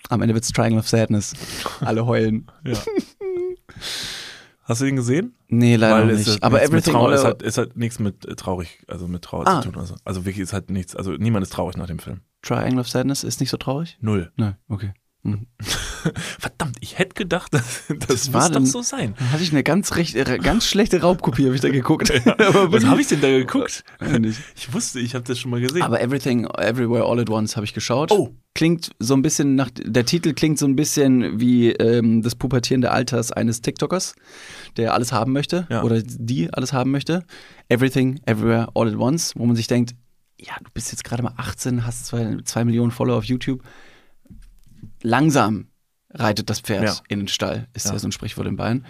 am Ende wird's Triangle of Sadness. Alle heulen. Ja. Hast du ihn gesehen? Nee, leider Weil nicht. hat aber Everything All es at hat, es hat nichts mit äh, traurig, also mit Trauer Ah. zu tun. Also, also wirklich, es hat nichts, also niemand ist traurig nach dem Film. Triangle of Sadness ist nicht so traurig? Null. Nein, okay. Hm. Verdammt, ich hätte gedacht, das, das, Das muss war doch dann- so sein. Dann hatte ich eine ganz, recht, äh, ganz schlechte Raubkopie, habe ich da geguckt. aber Was habe ich denn da geguckt? Ich wusste, ich habe das schon mal gesehen. Aber Everything Everywhere All at Once habe ich geschaut. Oh. Klingt so ein bisschen nach, der Titel klingt so ein bisschen wie ähm, das pubertierende Alters eines TikTokers, der alles haben möchte Ja. oder die alles haben möchte. Everything Everywhere All at Once, wo man sich denkt, ja, du bist jetzt gerade mal 18, hast zwei, zwei Millionen Follower auf YouTube. Langsam reitet das Pferd Ja. in den Stall, ist ja, Ja. so ein Sprichwort in Bayern.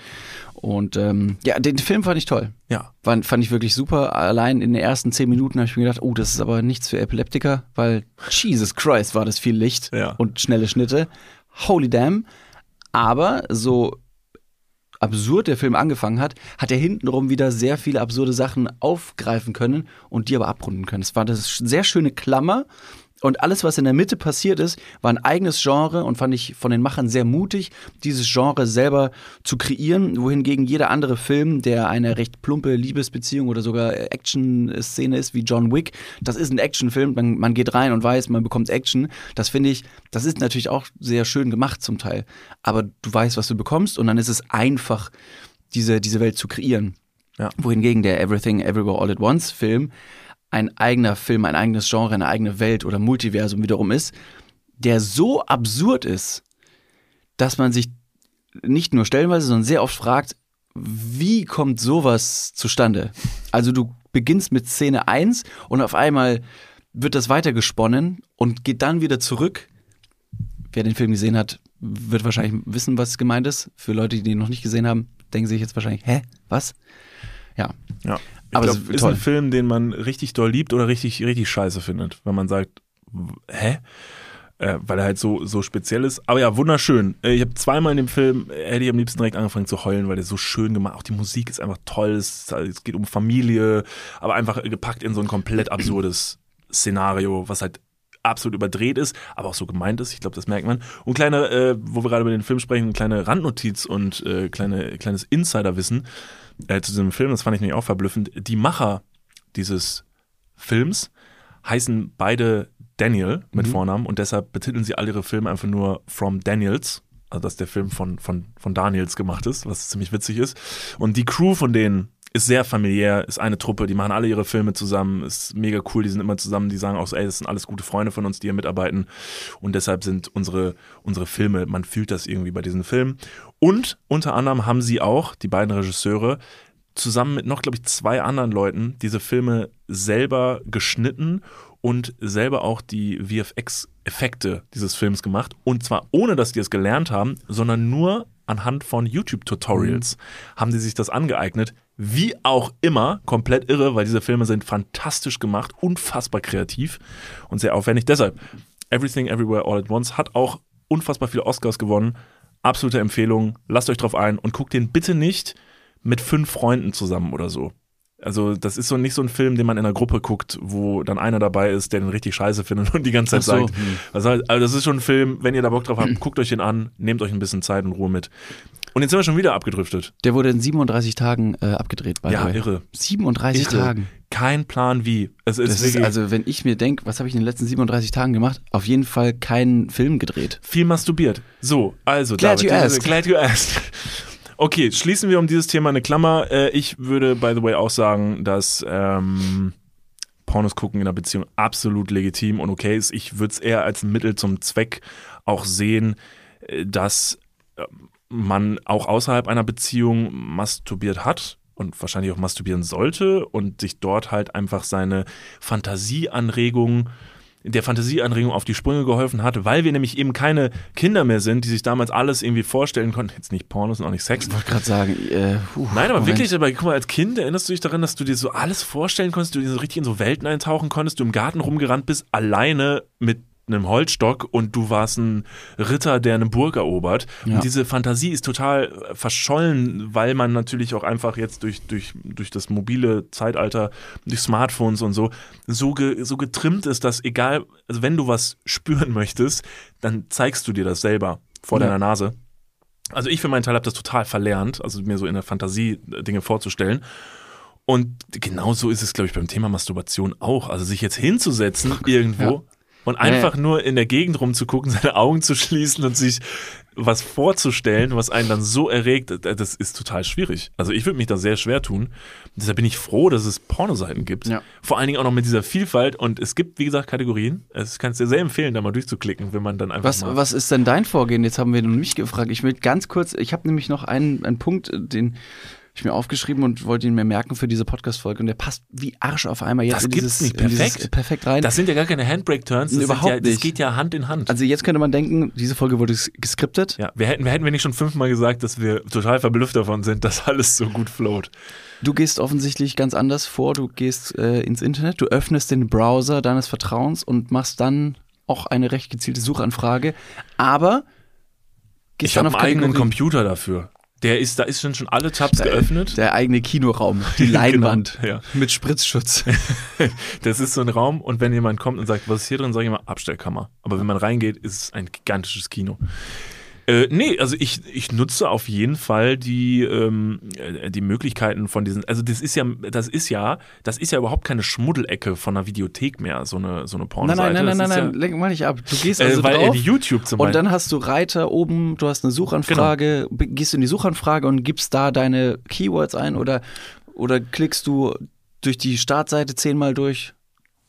Und ähm, ja, den Film fand ich toll. ja. War, fand ich wirklich super. Allein in den ersten zehn Minuten habe ich mir gedacht, oh, das ist aber nichts für Epileptiker, weil Jesus Christ war das viel Licht Ja. und schnelle Schnitte. Holy damn. Aber so absurd der Film angefangen hat, hat er hintenrum wieder sehr viele absurde Sachen aufgreifen können und die aber abrunden können. Es war das sehr schöne Klammer. Und alles, was in der Mitte passiert ist, war ein eigenes Genre und fand ich von den Machern sehr mutig, dieses Genre selber zu kreieren, wohingegen jeder andere Film, der eine recht plumpe Liebesbeziehung oder sogar Action-Szene ist, wie John Wick, das ist ein Actionfilm, man, man geht rein und weiß, man bekommt Action. Das finde ich, das ist natürlich auch sehr schön gemacht zum Teil. Aber du weißt, was du bekommst und dann ist es einfach, diese, diese Welt zu kreieren. Ja. Wohingegen der Everything Everywhere All at Once Film ein eigener Film, ein eigenes Genre, eine eigene Welt oder Multiversum wiederum ist, der so absurd ist, dass man sich nicht nur stellenweise, sondern sehr oft fragt, wie kommt sowas zustande? Also du beginnst mit Szene 1 und auf einmal wird das weitergesponnen und geht dann wieder zurück. Wer den Film gesehen hat, wird wahrscheinlich wissen, was gemeint ist. Für Leute, die ihn noch nicht gesehen haben, denken sich jetzt wahrscheinlich, hä, was? Ja. Ja. Ich Aber glaube, es ist toll. ein Film, den man richtig doll liebt oder richtig, richtig scheiße findet, wenn man sagt, hä? Äh, weil er halt so, so speziell ist. Aber ja, wunderschön. Äh, Ich habe zweimal in dem Film, äh, hätte ich am liebsten direkt angefangen zu heulen, weil der so schön gemacht Auch die Musik ist einfach toll. Es, es geht um Familie, aber einfach gepackt in so ein komplett absurdes Szenario, was halt absolut überdreht ist, aber auch so gemeint ist. Ich glaube, das merkt man. Und kleine, äh, wo wir gerade über den Film sprechen, eine kleine Randnotiz und äh, kleine, kleines Insiderwissen äh, zu diesem Film, das fand ich nämlich auch verblüffend. Die Macher dieses Films heißen beide Daniel mit Vornamen und deshalb betiteln sie all ihre Filme einfach nur From Daniels. Also, dass der Film von, von, von Daniels gemacht ist, was ziemlich witzig ist. Und die Crew von denen ist sehr familiär, ist eine Truppe, die machen alle ihre Filme zusammen, ist mega cool, die sind immer zusammen, die sagen auch so, ey, das sind alles gute Freunde von uns, die hier mitarbeiten. Und deshalb sind unsere, unsere Filme, man fühlt das irgendwie bei diesen Filmen. Und unter anderem haben sie auch, die beiden Regisseure, zusammen mit noch, glaube ich, zwei anderen Leuten diese Filme selber geschnitten und selber auch die VFX-Effekte dieses Films gemacht. Und zwar ohne, dass die es gelernt haben, sondern nur anhand von YouTube-Tutorials haben die sich das angeeignet. Wie auch immer, komplett irre, weil diese Filme sind fantastisch gemacht, unfassbar kreativ und sehr aufwendig. Deshalb, Everything Everywhere All at Once hat auch unfassbar viele Oscars gewonnen. Absolute Empfehlung. Lasst euch drauf ein und guckt den bitte nicht mit fünf Freunden zusammen oder so. Also, das ist so nicht so ein Film, den man in einer Gruppe guckt, wo dann einer dabei ist, der den richtig scheiße findet und die ganze Zeit so, sagt. Also, also, das ist schon ein Film, wenn ihr da Bock drauf habt, guckt euch den an, nehmt euch ein bisschen Zeit und Ruhe mit. Und jetzt sind wir schon wieder abgedriftet. Der wurde in 37 Tagen äh, abgedreht, by Ja, irre. 37 Irre. Tagen. Kein Plan wie. Es ist, ist also, wenn ich mir denke, was habe ich in den letzten 37 Tagen gemacht? Auf jeden Fall keinen Film gedreht. viel masturbiert. So, also Glad David, you asked. Glad you asked. Okay, schließen wir um dieses Thema eine Klammer. Äh, ich würde, by the way, auch sagen, dass ähm, Pornos gucken in einer Beziehung absolut legitim und okay ist. Ich würde es eher als ein Mittel zum Zweck auch sehen, äh, dass äh, man auch außerhalb einer Beziehung masturbiert hat und wahrscheinlich auch masturbieren sollte und sich dort halt einfach seine Fantasieanregungen der Fantasieanregung auf die Sprünge geholfen hat, weil wir nämlich eben keine Kinder mehr sind, die sich damals alles irgendwie vorstellen konnten. Jetzt nicht Pornos und auch nicht Sex. Ich wollte gerade sagen, äh, puh, Nein, aber Moment. wirklich, aber guck mal, als Kind erinnerst du dich daran, dass du dir so alles vorstellen konntest, du dir so richtig in so Welten eintauchen konntest, du im Garten rumgerannt bist, alleine mit einem Holzstock und du warst ein Ritter, der eine Burg erobert. Ja. Und diese Fantasie ist total äh, verschollen, weil man natürlich auch einfach jetzt durch, durch, durch das mobile Zeitalter, durch Smartphones und so, so, ge, so getrimmt ist, dass egal, also wenn du was spüren möchtest, dann zeigst du dir das selber vor Ja. deiner Nase. Also ich für meinen Teil habe das total verlernt, also mir so in der Fantasie äh, Dinge vorzustellen. Und genauso ist es, glaube ich, beim Thema Masturbation auch. Also sich jetzt hinzusetzen irgendwo ja. Und einfach nur in der Gegend rumzugucken, seine Augen zu schließen und sich was vorzustellen, was einen dann so erregt, äh, das ist total schwierig. Also ich würde mich da sehr schwer tun. Deshalb bin ich froh, dass es Pornoseiten gibt. Ja. Vor allen Dingen auch noch mit dieser Vielfalt. Und es gibt, wie gesagt, Kategorien. Es kann es dir sehr empfehlen, da mal durchzuklicken, wenn man dann einfach Was, mal... was ist denn dein Vorgehen? Jetzt haben wir nun mich gefragt. Ich will ganz kurz, ich habe nämlich noch einen, einen Punkt, den ich mir aufgeschrieben und wollte ihn mir merken für diese Podcast-Folge und der passt wie Arsch auf einmal jetzt Das in dieses, nicht. in dieses Perfekt. perfekt rein. Das sind ja gar keine Handbrake-Turns. Das, Überhaupt ja, das nicht. geht ja Hand in Hand. also jetzt könnte man denken, diese Folge wurde ges- geskriptet. ja, wir hätten, wir hätten wir nicht schon fünfmal gesagt, dass wir total verblüfft davon sind, dass alles so gut float. Du gehst offensichtlich ganz anders vor. Du gehst äh, ins Internet, du öffnest den Browser deines Vertrauens und machst dann auch eine recht gezielte Suchanfrage. Aber gehst Ich habe einen eigenen. Computer dafür. Der ist, da ist schon, schon alle Tabs geöffnet. Der eigene Kinoraum, die Leinwand Genau, ja. mit Spritzschutz. Das ist so ein Raum und wenn jemand kommt und sagt, was ist hier drin, sage ich immer Abstellkammer. Aber wenn man reingeht, ist es ein gigantisches Kino. Äh, nee, also ich, ich nutze auf jeden Fall die, ähm, äh, die Möglichkeiten von diesen, also das ist ja, das ist ja, das ist ja überhaupt keine Schmuddelecke von einer Videothek mehr, so eine, so eine Nein, Pornoseite. nein, nein, nein, Das nein, nein, lenk mal nicht ab. Du gehst Ja, also äh, weil äh, drauf die YouTube zum und Beispiel. dann hast du Reiter oben, du hast eine Suchanfrage, Genau. gehst in die Suchanfrage und gibst da deine Keywords ein oder, oder klickst du durch die Startseite zehnmal durch?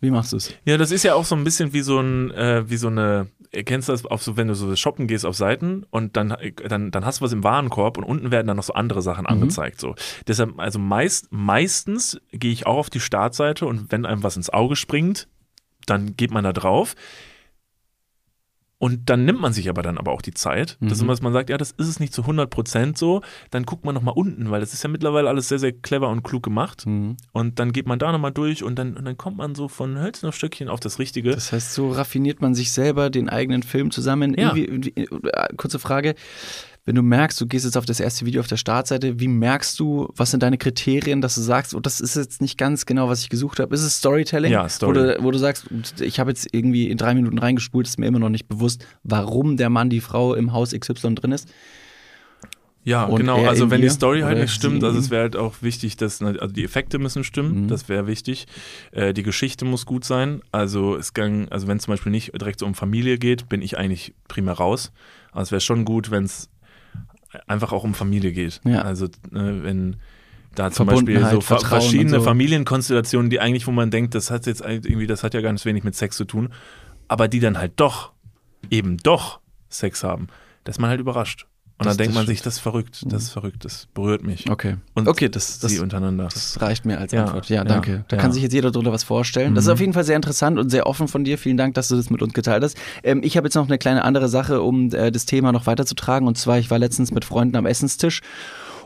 Wie machst du es? Ja, das ist ja auch so ein bisschen wie so ein, äh, wie so eine, kennst du das auf so, wenn du so shoppen gehst auf Seiten und dann, dann, dann hast du was im Warenkorb und unten werden dann noch so andere Sachen angezeigt. So. Deshalb, also meist, meistens gehe ich auch auf die Startseite und wenn einem was ins Auge springt, dann geht man da drauf. Und dann nimmt man sich aber dann aber auch die Zeit, dass Mhm. immer, dass man sagt, ja, das ist es nicht zu 100% so, dann guckt man nochmal unten, weil das ist ja mittlerweile alles sehr, sehr clever und klug gemacht. Mhm. Und dann geht man da nochmal durch und dann, und dann kommt man so von Hölzchen auf Stückchen auf das Richtige. Das heißt, so raffiniert man sich selber den eigenen Film zusammen. Ja. Irgendwie, irgendwie, äh, kurze Frage. Wenn du merkst, du gehst jetzt auf das erste Video auf der Startseite, wie merkst du, was sind deine Kriterien, dass du sagst, oh, das ist jetzt nicht ganz genau, was ich gesucht habe? Ist es Storytelling? Ja, Story. Wo du, wo du sagst, ich habe jetzt irgendwie in drei Minuten reingespult, ist mir immer noch nicht bewusst, warum der Mann, die Frau im Haus XY drin ist. Ja, Und genau. Also wenn die Story halt nicht stimmt, also es wäre halt auch wichtig, dass also die Effekte müssen stimmen, Mhm. das wäre wichtig. Äh, die Geschichte muss gut sein. Also es gang, also wenn es zum Beispiel nicht direkt so um Familie geht, bin ich eigentlich primär raus. Aber es wäre schon gut, wenn es einfach auch um Familie geht. Ja. Also äh, wenn da zum Beispiel so ver verschiedene so. Familienkonstellationen, die eigentlich, wo man denkt, das hat jetzt irgendwie, das hat ja ganz wenig mit Sex zu tun, aber die dann halt doch, eben doch Sex haben, da ist man halt überrascht. Und Das- dann denkt man sich, das ist verrückt, das ist verrückt, das berührt mich. Okay. Und okay, das, das, sie untereinander. Das reicht mir als Ja, Antwort. Ja, ja, danke. Da ja. kann sich jetzt jeder drunter was vorstellen. Das ist Mhm. auf jeden Fall sehr interessant und sehr offen von dir. Vielen Dank, dass du das mit uns geteilt hast. Ähm, ich habe jetzt noch eine kleine andere Sache, um äh, das Thema noch weiterzutragen. Und zwar, ich war letztens mit Freunden am Essenstisch.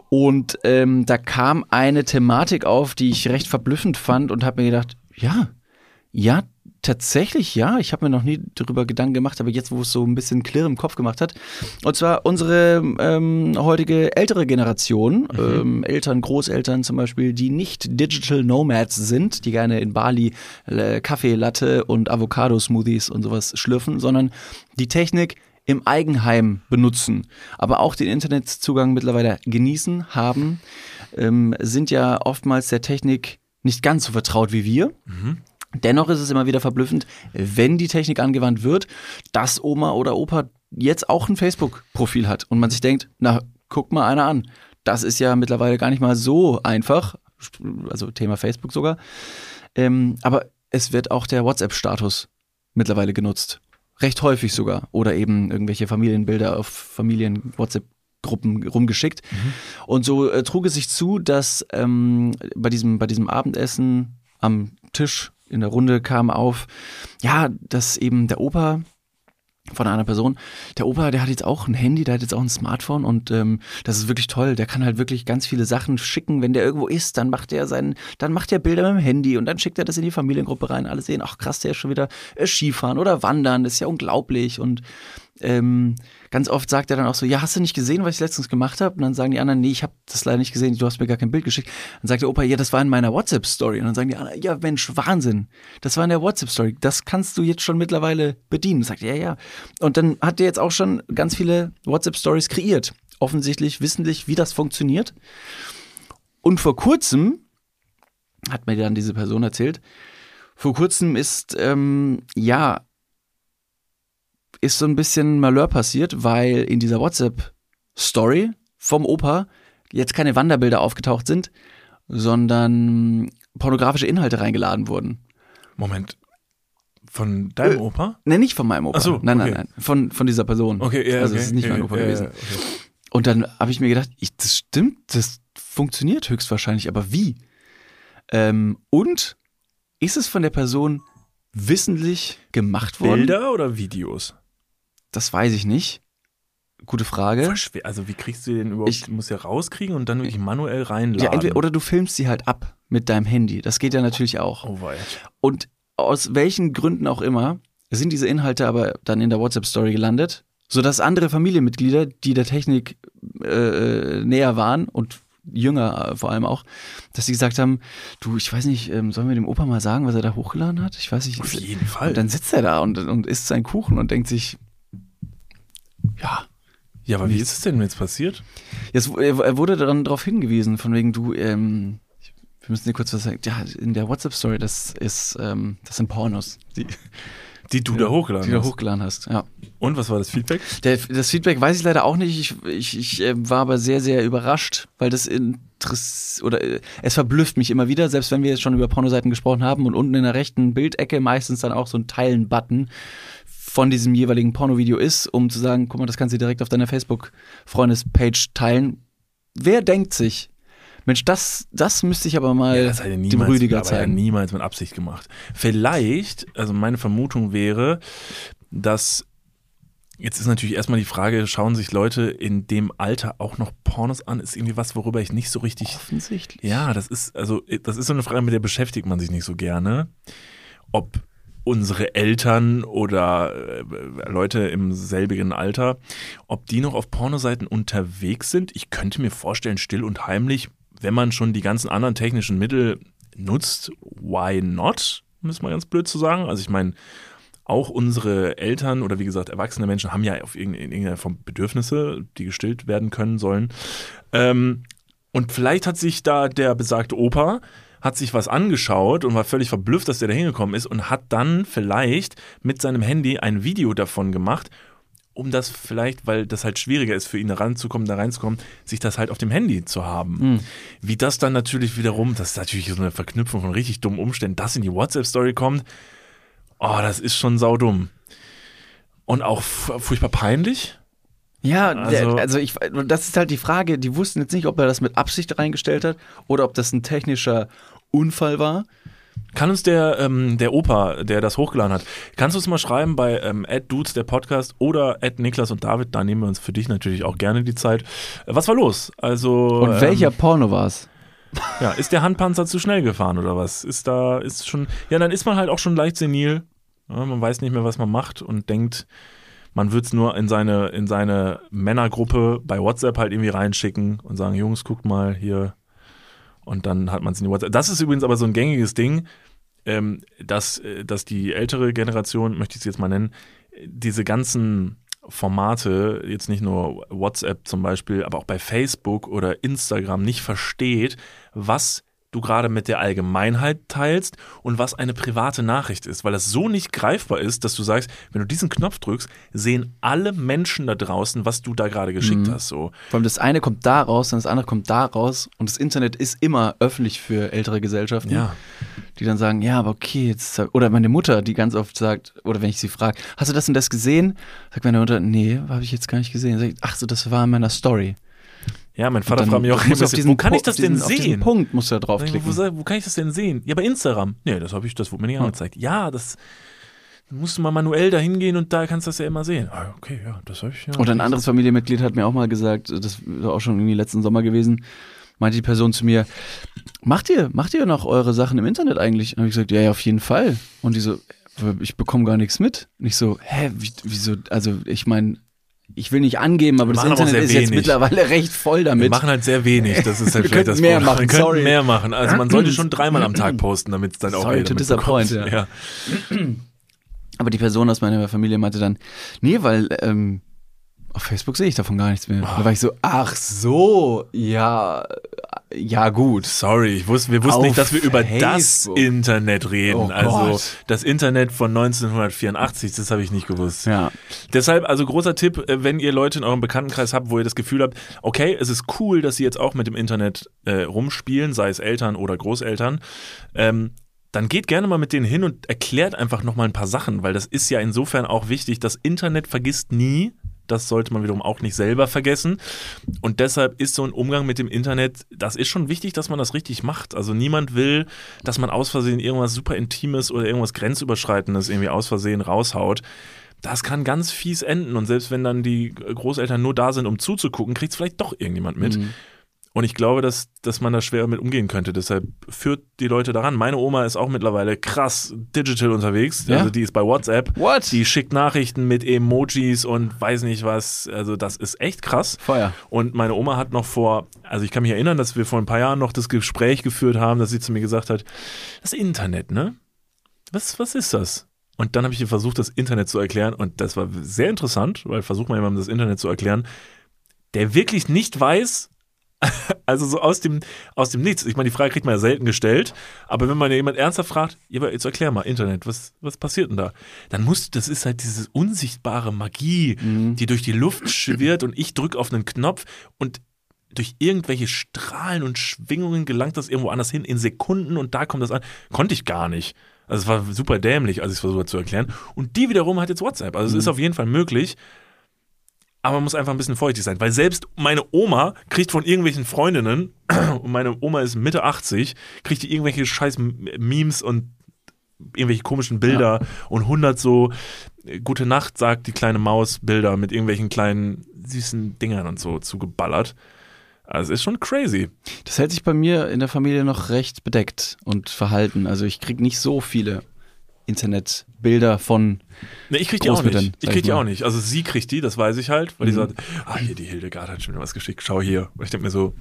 Und ähm, da kam eine Thematik auf, die ich recht verblüffend fand und habe mir gedacht, ja, ja, tatsächlich, ja. Ich habe mir noch nie darüber Gedanken gemacht, aber jetzt, wo es so ein bisschen Klirr im Kopf gemacht hat. Und zwar unsere ähm, heutige ältere Generation, ähm, Eltern, Großeltern zum Beispiel, die nicht Digital Nomads sind, die gerne in Bali äh, Kaffee, Latte und Avocado-Smoothies und sowas schlürfen, sondern die Technik im Eigenheim benutzen, aber auch den Internetzugang mittlerweile genießen, haben, ähm, sind ja oftmals der Technik nicht ganz so vertraut wie wir. Dennoch ist es immer wieder verblüffend, wenn die Technik angewandt wird, dass Oma oder Opa jetzt auch ein Facebook-Profil hat und man sich denkt, na, guck mal einer an. Das ist ja mittlerweile gar nicht mal so einfach, also Thema Facebook sogar. Ähm, aber es wird auch der WhatsApp-Status mittlerweile genutzt. Recht häufig sogar. Oder eben irgendwelche Familienbilder auf Familien-WhatsApp-Gruppen rumgeschickt. Und so äh, trug es sich zu, dass ähm, bei, diesem, bei diesem Abendessen am Tisch in der Runde kam auf, ja, dass eben der Opa von einer Person. Der Opa, der hat jetzt auch ein Handy, der hat jetzt auch ein Smartphone und ähm, das ist wirklich toll. Der kann halt wirklich ganz viele Sachen schicken. Wenn der irgendwo ist, dann macht er seinen, dann macht er Bilder mit dem Handy und dann schickt er das in die Familiengruppe rein. Alle sehen, ach krass, der ist schon wieder äh, Skifahren oder Wandern, das ist ja unglaublich. Und ähm, ganz oft sagt er dann auch so, ja, hast du nicht gesehen, was ich letztens gemacht habe? Und dann sagen die anderen, nee, ich habe das leider nicht gesehen, du hast mir gar kein Bild geschickt. Dann sagt der Opa, ja, das war in meiner WhatsApp-Story. Und dann sagen die anderen, ja, Mensch, Wahnsinn, das war in der WhatsApp-Story. Das kannst du jetzt schon mittlerweile bedienen. Sagt er, ja, ja. Und dann hat der jetzt auch schon ganz viele WhatsApp-Stories kreiert. Offensichtlich, wissentlich, wie das funktioniert. Und vor kurzem, hat mir dann diese Person erzählt, vor kurzem ist, ähm, ja, ist so ein bisschen Malheur passiert, weil in dieser WhatsApp-Story vom Opa jetzt keine Wanderbilder aufgetaucht sind, sondern pornografische Inhalte reingeladen wurden. Moment. Von deinem Opa? Ne, nicht von meinem Opa. Ach so, nein, okay. nein, nein. Von, von dieser Person. Okay, ja, Also okay. es ist nicht ja, mein Opa ja, gewesen. ja, okay. Und dann habe ich mir gedacht, ich, das stimmt, das funktioniert höchstwahrscheinlich, aber wie? Ähm, und ist es von der Person wissentlich gemacht worden? Bilder oder Videos? Das weiß ich nicht. Gute Frage. Also wie kriegst du den überhaupt? Ich- du musst ja rauskriegen und dann wirklich manuell reinladen. Ja, entweder, oder du filmst sie halt ab mit deinem Handy. Das geht ja natürlich auch. oh wei. Und aus welchen Gründen auch immer sind diese Inhalte aber dann in der WhatsApp-Story gelandet, sodass andere Familienmitglieder, die der Technik äh, näher waren und jünger äh, vor allem auch, dass sie gesagt haben, du, ich weiß nicht, ähm, sollen wir dem Opa mal sagen, was er da hochgeladen hat? Ich weiß nicht. Auf jeden Fall. Und dann sitzt er da und, und isst seinen Kuchen und denkt sich, ja, ja, aber wie ist es denn jetzt passiert? Jetzt, er wurde dann darauf hingewiesen, von wegen du, ähm, wir müssen dir kurz was sagen. Ja, in der WhatsApp-Story, das ist, ähm, das sind Pornos. Die, Die du da hochgeladen die du hast. hochgeladen hast. Ja. Und was war das Feedback? Der, das Feedback weiß ich leider auch nicht. Ich, ich, ich äh, war aber sehr, sehr überrascht, weil das interess oder äh, es verblüfft mich immer wieder, selbst wenn wir jetzt schon über Pornoseiten gesprochen haben und unten in der rechten Bildecke meistens dann auch so ein Teilen-Button von diesem jeweiligen Pornovideo ist, um zu sagen, guck mal, das kannst du direkt auf deiner Facebook-Freundespage teilen. Wer denkt sich, Mensch, das, das müsste ich aber mal das hat er dem niemals, Rüdiger aber er hat zeigen. niemals mit Absicht gemacht. Vielleicht, also meine Vermutung wäre, dass jetzt ist natürlich erstmal die Frage, schauen sich Leute in dem Alter auch noch Pornos an? Ist irgendwie was, worüber ich nicht so richtig Offensichtlich. Ja, das ist, also, das ist so eine Frage, mit der beschäftigt man sich nicht so gerne. Ob unsere Eltern oder äh, Leute im selbigen Alter, ob die noch auf Pornoseiten unterwegs sind. Ich könnte mir vorstellen, still und heimlich, wenn man schon die ganzen anderen technischen Mittel nutzt, why not? Um es mal ganz blöd zu sagen. Also ich meine, auch unsere Eltern oder wie gesagt erwachsene Menschen haben ja auf irgendeine, in irgendeiner Form Bedürfnisse, die gestillt werden können sollen. Ähm, und vielleicht hat sich da der besagte Opa hat sich was angeschaut und war völlig verblüfft, dass der da hingekommen ist und hat dann vielleicht mit seinem Handy ein Video davon gemacht, um das vielleicht, weil das halt schwieriger ist für ihn da ranzukommen, da reinzukommen, sich das halt auf dem Handy zu haben. Wie das dann natürlich wiederum, das ist natürlich so eine Verknüpfung von richtig dummen Umständen, das in die WhatsApp-Story kommt, oh, das ist schon saudumm. Und auch fu- furchtbar peinlich. Ja, Also- der, also ich, das ist halt die Frage, die wussten jetzt nicht, ob er das mit Absicht reingestellt hat oder ob das ein technischer Unfall war. Kann uns der, ähm, der Opa, der das hochgeladen hat, kannst du uns mal schreiben bei ähm, Dudes, der Podcast oder Niklas und David, da nehmen wir uns für dich natürlich auch gerne die Zeit. Äh, Was war los? Also Und ähm, welcher Porno war es? Ja, ist der Handpanzer zu schnell gefahren oder was? Ist da, ist schon, ja, dann ist man halt auch schon leicht senil. Ja, man weiß nicht mehr, was man macht und denkt, man wird es nur in seine, in seine Männergruppe bei WhatsApp halt irgendwie reinschicken und sagen, Jungs, guckt mal hier. Und dann hat man es in die WhatsApp. Das ist übrigens aber so ein gängiges Ding, ähm, dass, äh, dass die ältere Generation, möchte ich es jetzt mal nennen, diese ganzen Formate, jetzt nicht nur WhatsApp zum Beispiel, aber auch bei Facebook oder Instagram nicht versteht, was du gerade mit der Allgemeinheit teilst und was eine private Nachricht ist, weil das so nicht greifbar ist, dass du sagst, wenn du diesen Knopf drückst, sehen alle Menschen da draußen, was du da gerade geschickt hast. So. Vor allem das eine kommt da raus, dann das andere kommt da raus. Und das Internet ist immer öffentlich für ältere Gesellschaften, Ja. die dann sagen, ja, aber okay, jetzt. Oder meine Mutter, die ganz oft sagt, oder wenn ich sie frage, hast du das und das gesehen? Sagt meine Mutter, nee, habe ich jetzt gar nicht gesehen. Sag ich, ach so, das war in meiner Story. Ja, mein Vater fragt mich auch, auf wo kann ich das auf diesen, denn Auf diesen sehen? Punkt musst du da draufklicken. wo, wo kann ich das denn sehen? Ja, bei Instagram. Nee, das habe ich, das wurde mir nicht angezeigt. Ja, das musst du mal manuell da hingehen und da kannst du das ja immer sehen. Ah, okay, ja, das habe ich ja. Oder ein anderes Familienmitglied hat mir auch mal gesagt, das war auch schon irgendwie letzten Sommer gewesen, meinte die Person zu mir, macht ihr, macht ihr noch eure Sachen im Internet eigentlich? Und habe ich gesagt, ja, ja, auf jeden Fall. Und die so, ich bekomme gar nichts mit. Und ich so, hä, wie, wieso, also ich meine, ich will nicht angeben, aber Wir das Internet ist jetzt wenig. mittlerweile recht voll Wir damit. machen halt sehr wenig, das ist halt Wir vielleicht das mehr Problem. machen, Wir könnten sorry. mehr machen. Also man sollte schon dreimal am Tag posten, damit es dann auch Sorry to disappoint, ja. Aber die Person aus meiner Familie meinte dann, nee, weil ähm, auf Facebook sehe ich davon gar nichts mehr. Da war ich so, ach so, ja, ja gut. Sorry, ich wusste, wir wussten Auf nicht, dass wir über das Facebook. Internet reden. Oh also das Internet von 1984, das habe ich nicht gewusst. Ja. Deshalb, also großer Tipp, äh, wenn ihr Leute in eurem Bekanntenkreis habt, wo ihr das Gefühl habt, okay, es ist cool, dass sie jetzt auch mit dem Internet äh, rumspielen, sei es Eltern oder Großeltern, ähm, dann geht gerne mal mit denen hin und erklärt einfach nochmal ein paar Sachen, weil das ist ja insofern auch wichtig. Das Internet vergisst nie. Das sollte man wiederum auch nicht selber vergessen. Und deshalb ist so ein Umgang mit dem Internet, das ist schon wichtig, dass man das richtig macht. Also niemand will, dass man aus Versehen irgendwas super Intimes oder irgendwas Grenzüberschreitendes irgendwie aus Versehen raushaut. Das kann ganz fies enden. Und selbst wenn dann die Großeltern nur da sind, um zuzugucken, kriegt es vielleicht doch irgendjemand mit. Mhm. Und ich glaube, dass, dass man da schwer mit umgehen könnte. Deshalb führt die Leute daran. Meine Oma ist auch mittlerweile krass digital unterwegs. Ja? Also die ist bei WhatsApp. What? Die schickt Nachrichten mit Emojis und weiß nicht was. Also das ist echt krass. Feuer. Und meine Oma hat noch vor, also ich kann mich erinnern, dass wir vor ein paar Jahren noch das Gespräch geführt haben, dass sie zu mir gesagt hat, das Internet, ne? Was, was ist das? Und dann habe ich ihr versucht, das Internet zu erklären und das war sehr interessant, weil versucht man jemandem das Internet zu erklären, der wirklich nicht weiß, Also so aus dem, aus dem Nichts. Ich meine, die Frage kriegt man ja selten gestellt, aber wenn man ja jemand ernsthaft fragt, ja, aber jetzt erklär mal, Internet, was, was passiert denn da? Dann musst du, das ist halt diese unsichtbare Magie, die durch die Luft schwirrt und ich drücke auf einen Knopf und durch irgendwelche Strahlen und Schwingungen gelangt das irgendwo anders hin in Sekunden und da kommt das an. Konnte ich gar nicht. Also es war super dämlich, als ich es versucht habe zu erklären. Und die wiederum hat jetzt WhatsApp. Also es ist auf jeden Fall möglich. Aber man muss einfach ein bisschen feuchtig sein, weil selbst meine Oma kriegt von irgendwelchen Freundinnen, und meine Oma ist Mitte 80, kriegt die irgendwelche scheiß Memes und irgendwelche komischen Bilder und 100 so äh, Gute Nacht sagt die kleine Maus Bilder mit irgendwelchen kleinen süßen Dingern und so zugeballert. Also es ist schon crazy. Das hält sich bei mir in der Familie noch recht bedeckt und verhalten. Also ich kriege nicht so viele Internetbilder von Ne, ich krieg die auch nicht. Ich krieg die auch nicht. Also sie kriegt die, das weiß ich halt, weil die sagt, ah, hier die Hildegard hat schon wieder was geschickt, schau hier. Und ich denke mir so,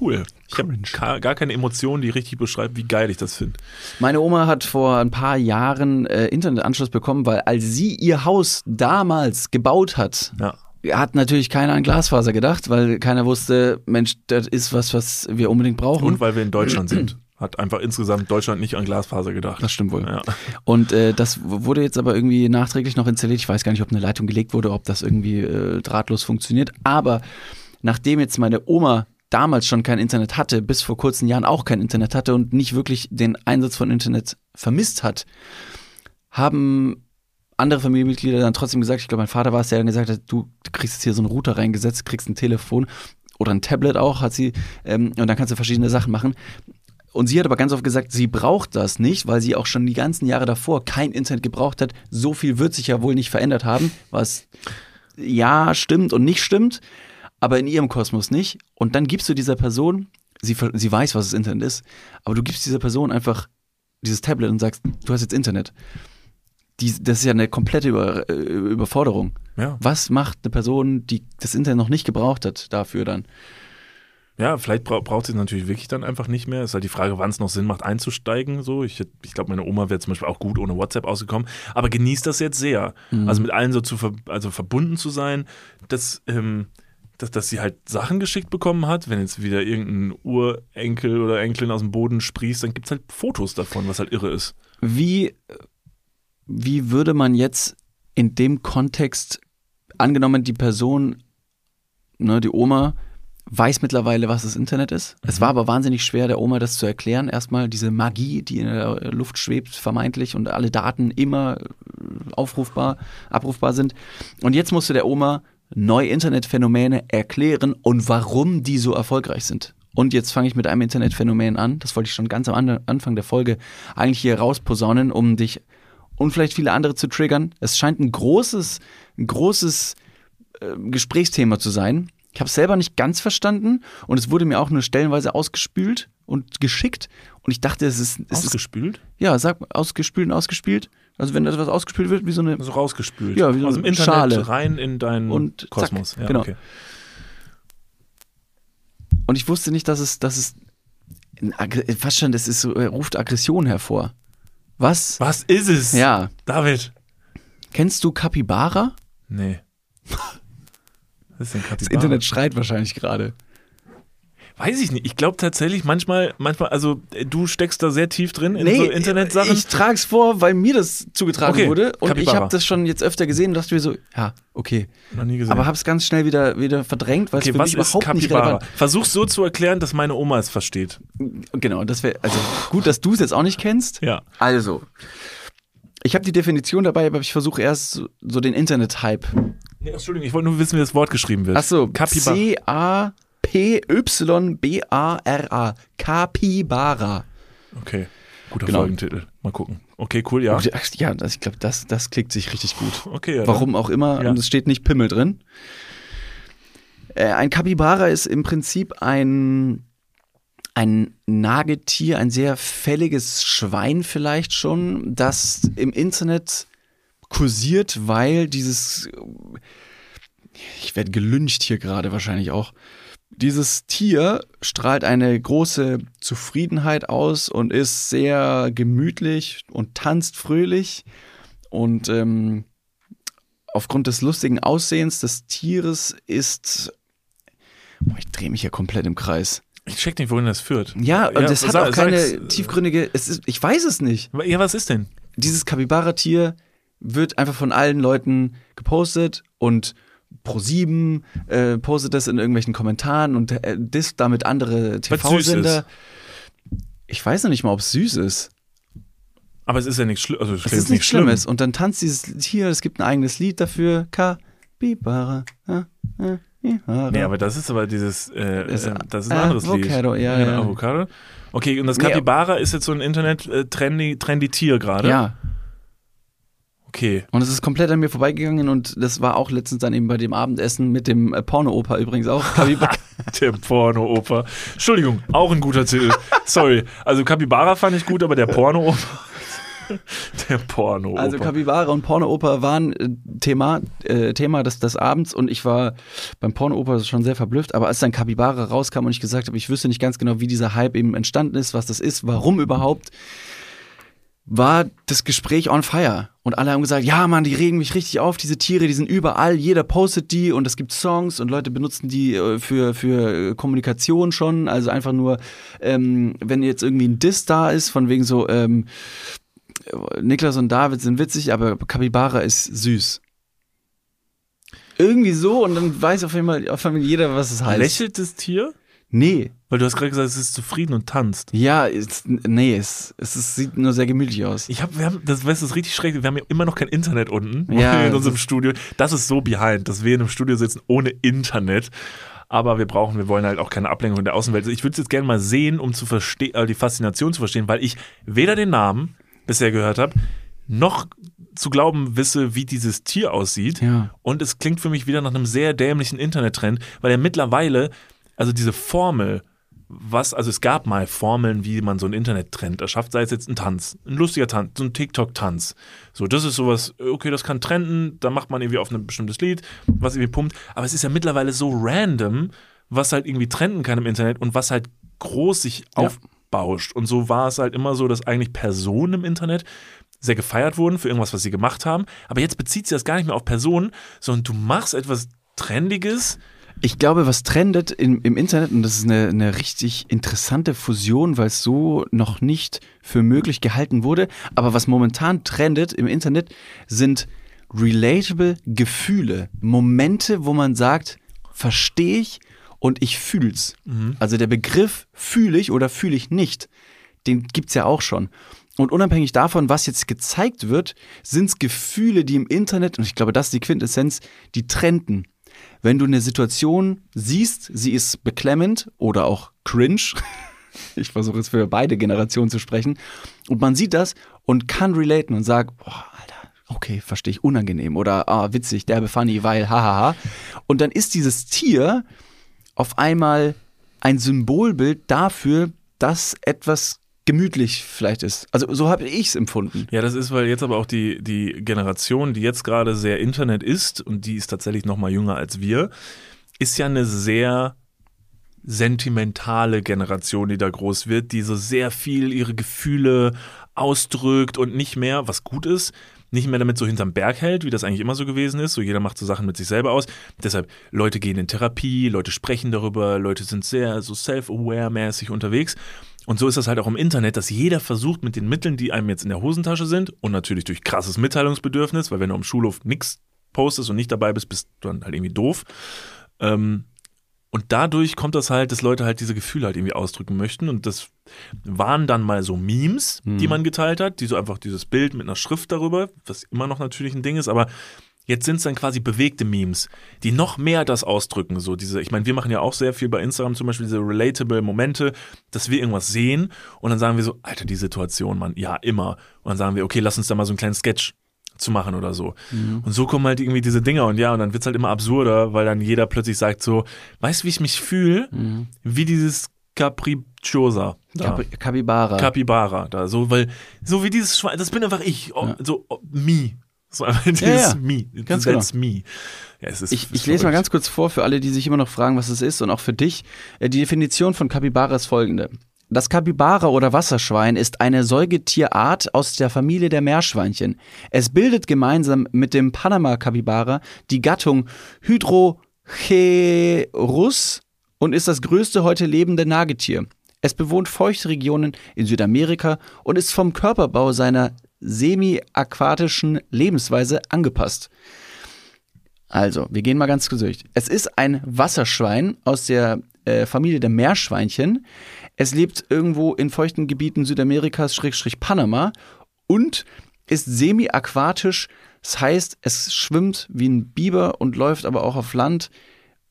cool. Ich habe gar, keine Emotion, die richtig beschreibt, wie geil ich das finde. Meine Oma hat vor ein paar Jahren äh, Internetanschluss bekommen, weil als sie ihr Haus damals gebaut hat, Ja. hat natürlich keiner an Glasfaser gedacht, weil keiner wusste, Mensch, das ist was, was wir unbedingt brauchen. Und weil wir in Deutschland sind. Hat einfach insgesamt Deutschland nicht an Glasfaser gedacht. das stimmt wohl. Ja. Und äh, das wurde jetzt aber irgendwie nachträglich noch installiert. Ich weiß gar nicht, ob eine Leitung gelegt wurde, ob das irgendwie äh, drahtlos funktioniert. Aber nachdem jetzt meine Oma damals schon kein Internet hatte, bis vor kurzen Jahren auch kein Internet hatte und nicht wirklich den Einsatz von Internet vermisst hat, haben andere Familienmitglieder dann trotzdem gesagt, ich glaube, mein Vater war es, der dann gesagt hat, du kriegst jetzt hier so einen Router reingesetzt, kriegst ein Telefon oder ein Tablet auch, hat sie, ähm, und dann kannst du verschiedene Sachen machen. Und sie hat aber ganz oft gesagt, sie braucht das nicht, weil sie auch schon die ganzen Jahre davor kein Internet gebraucht hat. So viel wird sich ja wohl nicht verändert haben, was ja stimmt und nicht stimmt, aber in ihrem Kosmos nicht. Und dann gibst du dieser Person, sie, sie weiß, was das Internet ist, aber du gibst dieser Person einfach dieses Tablet und sagst, du hast jetzt Internet. Die, das ist ja eine komplette Über, Überforderung. Ja. Was macht eine Person, die das Internet noch nicht gebraucht hat, dafür dann? Ja, vielleicht bra braucht sie es natürlich wirklich dann einfach nicht mehr. Ist halt die Frage, wann es noch Sinn macht, einzusteigen. So, ich, ich glaube, meine Oma wäre zum Beispiel auch gut ohne WhatsApp ausgekommen. Aber genießt das jetzt sehr. Also mit allen so zu ver also verbunden zu sein, dass, ähm, dass, dass sie halt Sachen geschickt bekommen hat. Wenn jetzt wieder irgendein Urenkel oder Enkelin aus dem Boden sprießt, dann gibt es halt Fotos davon, was halt irre ist. Wie, wie würde man jetzt in dem Kontext, angenommen die Person, ne, die Oma, weiß mittlerweile, was das Internet ist. Es war aber wahnsinnig schwer, der Oma das zu erklären. Erstmal diese Magie, die in der Luft schwebt, vermeintlich, und alle Daten immer äh, aufrufbar, abrufbar sind. Und jetzt musste der Oma neue Internetphänomene erklären und warum die so erfolgreich sind. Und jetzt fange ich mit einem Internetphänomen an. Das wollte ich schon ganz am An- Anfang der Folge eigentlich hier rausposaunen, um dich und vielleicht viele andere zu triggern. Es scheint ein großes, ein großes äh, Gesprächsthema zu sein. Ich habe es selber nicht ganz verstanden und es wurde mir auch nur stellenweise ausgespült und geschickt. Und ich dachte, es ist, es ist Ausgespült? ja, sag ausgespült und ausgespielt. Also wenn etwas ausgespült wird, wie so eine So rausgespült. Ja, wie so Aus dem eine Internet Schale. rein in deinen Und zack, Kosmos. ja, genau. okay. Und ich wusste nicht, dass es, dass es fast schon, das ist ruft Aggression hervor. Was? Was ist es? Ja. David. Kennst du Capybara? Nee. Das Kapibara? Internet schreit wahrscheinlich gerade. Weiß ich nicht. Ich glaube tatsächlich manchmal, manchmal, also äh, du steckst da sehr tief drin in so Internetsachen. Ich trage es vor, weil mir das zugetragen Okay, wurde. Und ich Capybara. habe das schon jetzt öfter gesehen und dachte mir so, ja, okay. Noch nie gesehen. Aber habe es ganz schnell wieder, wieder verdrängt, weil okay, es für was mich überhaupt nicht Kapibara? relevant Versuch's so zu erklären, dass meine Oma es versteht. Genau, das wäre, also gut, dass du es jetzt auch nicht kennst. Ja. Also, ich habe die Definition dabei, aber ich versuche erst so, so den Internet-Hype. Nee, Entschuldigung, ich wollte nur wissen, wie das Wort geschrieben wird. Achso. C-A-P-Y-B-A-R-A. Capybara. Okay. Guter Genau. Folgentitel. Mal gucken. Okay, cool, ja. Ja, das, ich glaube, das, das klickt sich richtig gut. Okay, ja. Warum auch immer, Ja. und es steht nicht Pimmel drin. Äh, ein Capybara ist im Prinzip ein, ein Nagetier, ein sehr fälliges Schwein vielleicht schon, das im Internet kursiert, weil dieses, ich werde gelyncht hier gerade wahrscheinlich auch, dieses Tier strahlt eine große Zufriedenheit aus und ist sehr gemütlich und tanzt fröhlich und ähm, aufgrund des lustigen Aussehens des Tieres ist Boah, ich drehe mich hier komplett im Kreis. Ich check nicht, wohin das führt. Ja, und das hat sag- auch keine sag's. tiefgründige. Es ist, ich weiß es nicht. Ja, was ist denn? Dieses Kapibara-Tier wird einfach von allen Leuten gepostet und Pro7 äh, postet das in irgendwelchen Kommentaren und äh, disst damit andere TV-Sender. Ich weiß noch nicht mal, ob es süß ist. Aber es ist ja nichts Schlimmes. Also, es Es ist nicht nichts schlimm. Schlimmes. Und dann tanzt dieses Tier, es gibt ein eigenes Lied dafür. Kapibara. äh, äh, Kapibara. Nee, aber das ist aber dieses, äh, Ist, äh, das ist ein äh, anderes Lied. Avocado, ja, Genau, ja. Avocado. Okay, und das Nee, Capybara ist jetzt so ein Internet-trendy trendy Tier gerade? ja. Okay. Und es ist komplett an mir vorbeigegangen und das war auch letztens dann eben bei dem Abendessen mit dem äh, Porno-Opa übrigens auch. Der Porno-Opa. Entschuldigung, auch ein guter Titel. Sorry. Also Capybara fand ich gut, aber der Porno-Opa. Der Porno-Opa. Also Kapibara und Pornooper waren äh, Thema, äh, Thema des, des Abends und ich war beim Pornooper schon sehr verblüfft, aber als dann Kapibara rauskam und ich gesagt habe, ich wüsste nicht ganz genau, wie dieser Hype eben entstanden ist, was das ist, warum überhaupt, war das Gespräch on fire. Und alle haben gesagt, ja Mann, die regen mich richtig auf, diese Tiere, die sind überall, jeder postet die und es gibt Songs und Leute benutzen die äh, für, für äh, Kommunikation schon. Also einfach nur, ähm, wenn jetzt irgendwie ein Diss da ist, von wegen so, ähm, Niklas und David sind witzig, aber Kapibara ist süß. Irgendwie so und dann weiß auf jeden Fall, auf Fall jeder, was es heißt. Lächelt das Tier? Nee. Weil du hast gerade gesagt, es ist zufrieden und tanzt. Ja, es, nee, es, es ist, sieht nur sehr gemütlich aus. Ich hab, wir haben, das, weißt du, das ist richtig schräg. Wir haben ja immer noch kein Internet unten Ja, in unserem Studio. Das ist so behind, dass wir in einem Studio sitzen ohne Internet. Aber wir brauchen, wir wollen halt auch keine Ablenkung in der Außenwelt. Ich würde es jetzt gerne mal sehen, um zu verstehen, äh, die Faszination zu verstehen, weil ich weder den Namen bisher gehört habe, noch zu glauben wisse, wie dieses Tier aussieht. Ja. Und es klingt für mich wieder nach einem sehr dämlichen Internettrend, weil er mittlerweile, also diese Formel, was, also es gab mal Formeln, wie man so einen Internettrend erschafft, sei es jetzt ein Tanz, ein lustiger Tanz, so ein TikTok-Tanz. So, das ist sowas, okay, das kann trenden, da macht man irgendwie auf ein bestimmtes Lied, was irgendwie pumpt. Aber es ist ja mittlerweile so random, was halt irgendwie trenden kann im Internet und was halt groß sich Ja. Aufbauscht. Und so war es halt immer so, dass eigentlich Personen im Internet sehr gefeiert wurden für irgendwas, was sie gemacht haben. Aber jetzt bezieht sich das gar nicht mehr auf Personen, sondern du machst etwas Trendiges. Ich glaube, was trendet im, im Internet, und das ist eine, eine richtig interessante Fusion, weil es so noch nicht für möglich gehalten wurde, aber was momentan trendet im Internet, sind relatable Gefühle, Momente, wo man sagt, verstehe ich und ich fühl's. Also der Begriff fühle ich oder fühle ich nicht, den gibt's ja auch schon. Und unabhängig davon, was jetzt gezeigt wird, sind's Gefühle, die im Internet, und ich glaube, das ist die Quintessenz, die trenden. Wenn du eine Situation siehst, sie ist beklemmend oder auch cringe, ich versuche jetzt für beide Generationen zu sprechen, und man sieht das und kann relaten und sagt, boah, Alter, okay, verstehe ich, unangenehm oder ah, witzig, derbe funny, weil, hahaha. Und dann ist dieses Tier auf einmal ein Symbolbild dafür, dass etwas gemütlich vielleicht ist. Also so habe ich es empfunden. Ja, das ist, weil jetzt aber auch die, die Generation, die jetzt gerade sehr Internet ist, und die ist tatsächlich noch mal jünger als wir, ist ja eine sehr sentimentale Generation, die da groß wird, die so sehr viel ihre Gefühle ausdrückt und nicht mehr, was gut ist, nicht mehr damit so hinterm Berg hält, wie das eigentlich immer so gewesen ist. So jeder macht so Sachen mit sich selber aus. Deshalb, Leute gehen in Therapie, Leute sprechen darüber, Leute sind sehr so self-aware-mäßig unterwegs. Und so ist das halt auch im Internet, dass jeder versucht mit den Mitteln, die einem jetzt in der Hosentasche sind und natürlich durch krasses Mitteilungsbedürfnis, weil wenn du am Schulhof nichts postest und nicht dabei bist, bist du dann halt irgendwie doof. Ähm, und dadurch kommt das halt, dass Leute halt diese Gefühle halt irgendwie ausdrücken möchten. Und das waren dann mal so Memes, die man geteilt hat, die so einfach dieses Bild mit einer Schrift darüber, was immer noch natürlich ein Ding ist, aber jetzt sind es dann quasi bewegte Memes, die noch mehr das ausdrücken. So diese, ich meine, wir machen ja auch sehr viel bei Instagram zum Beispiel diese relatable Momente, dass wir irgendwas sehen und dann sagen wir so, Alter, die Situation, Mann, ja, immer. Und dann sagen wir, okay, lass uns da mal so einen kleinen Sketch zu machen oder so. Und so kommen halt irgendwie diese Dinger und ja, und dann wird's halt immer absurder, weil dann jeder plötzlich sagt so, weißt du, wie ich mich fühle? Wie dieses Capricciosa. Kapibara. Capybara da, so, weil, so wie dieses Schwein, das bin einfach ich, oh, Ja. so, oh, me. So einfach dieses ja. me. Ganz That's me. Ja, es ist, Ich, ich lese mal ganz kurz vor für alle, die sich immer noch fragen, was es ist und auch für dich. Äh, Die Definition von Kapibara ist folgende. Das Kapibara oder Wasserschwein ist eine Säugetierart aus der Familie der Meerschweinchen. Es bildet gemeinsam mit dem Panama-Kapibara die Gattung Hydrocherus und ist das größte heute lebende Nagetier. Es bewohnt feuchte Regionen in Südamerika und ist vom Körperbau seiner semi-aquatischen Lebensweise angepasst. Also, wir gehen mal ganz durch. Es ist ein Wasserschwein aus der äh, Familie der Meerschweinchen. Es lebt irgendwo in feuchten Gebieten Südamerikas, Schrägstrich Panama und ist semi-aquatisch. Das heißt, es schwimmt wie ein Biber und läuft aber auch auf Land.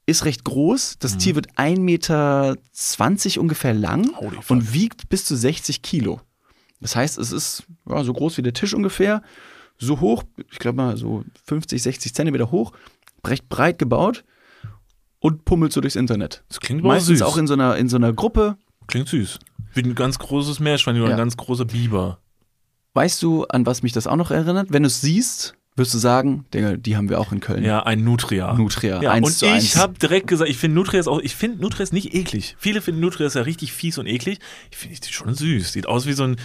Ist recht groß. Das Tier wird 1,20 Meter ungefähr lang Holy fuck. und wiegt bis zu 60 Kilo. Das heißt, es ist ja, so groß wie der Tisch ungefähr, so hoch, ich glaube mal so 50, 60 Zentimeter hoch, recht breit gebaut und pummelt so durchs Internet. Das klingt Meistens süß. auch in so einer, in so einer Gruppe. Klingt süß. Wie ein ganz großes Meerschwein oder Ja. ein ganz großer Biber. Weißt du, an was mich das auch noch erinnert? Wenn du es siehst, wirst du sagen, Digga, die haben wir auch in Köln. Ja, ein Nutria. Nutria, Ja, eins und ich habe direkt gesagt, ich finde Nutria auch, ich finde Nutria ist nicht eklig. Viele finden Nutria ja richtig fies und eklig. Ich finde die schon süß. Sieht aus wie so ein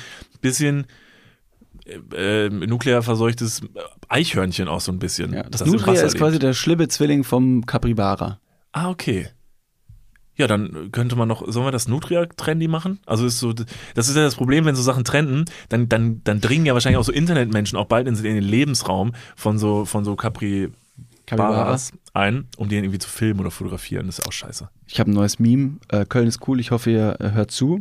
bisschen äh, äh, nuklear verseuchtes Eichhörnchen auch so ein bisschen. Ja, das, im Nutria ist quasi der schlimme Zwilling vom Capybara. Ah, okay. Ja, dann könnte man noch, sollen wir das Nutria-Trendy machen? Also ist so, das ist ja das Problem, wenn so Sachen trenden, dann, dann, dann dringen ja wahrscheinlich auch so Internetmenschen auch bald in, den Lebensraum von so, von so Capri Baras ein, um die irgendwie zu filmen oder fotografieren. Das ist auch scheiße. Ich habe ein neues Meme. Äh, Köln ist cool. Ich hoffe, ihr äh, hört zu.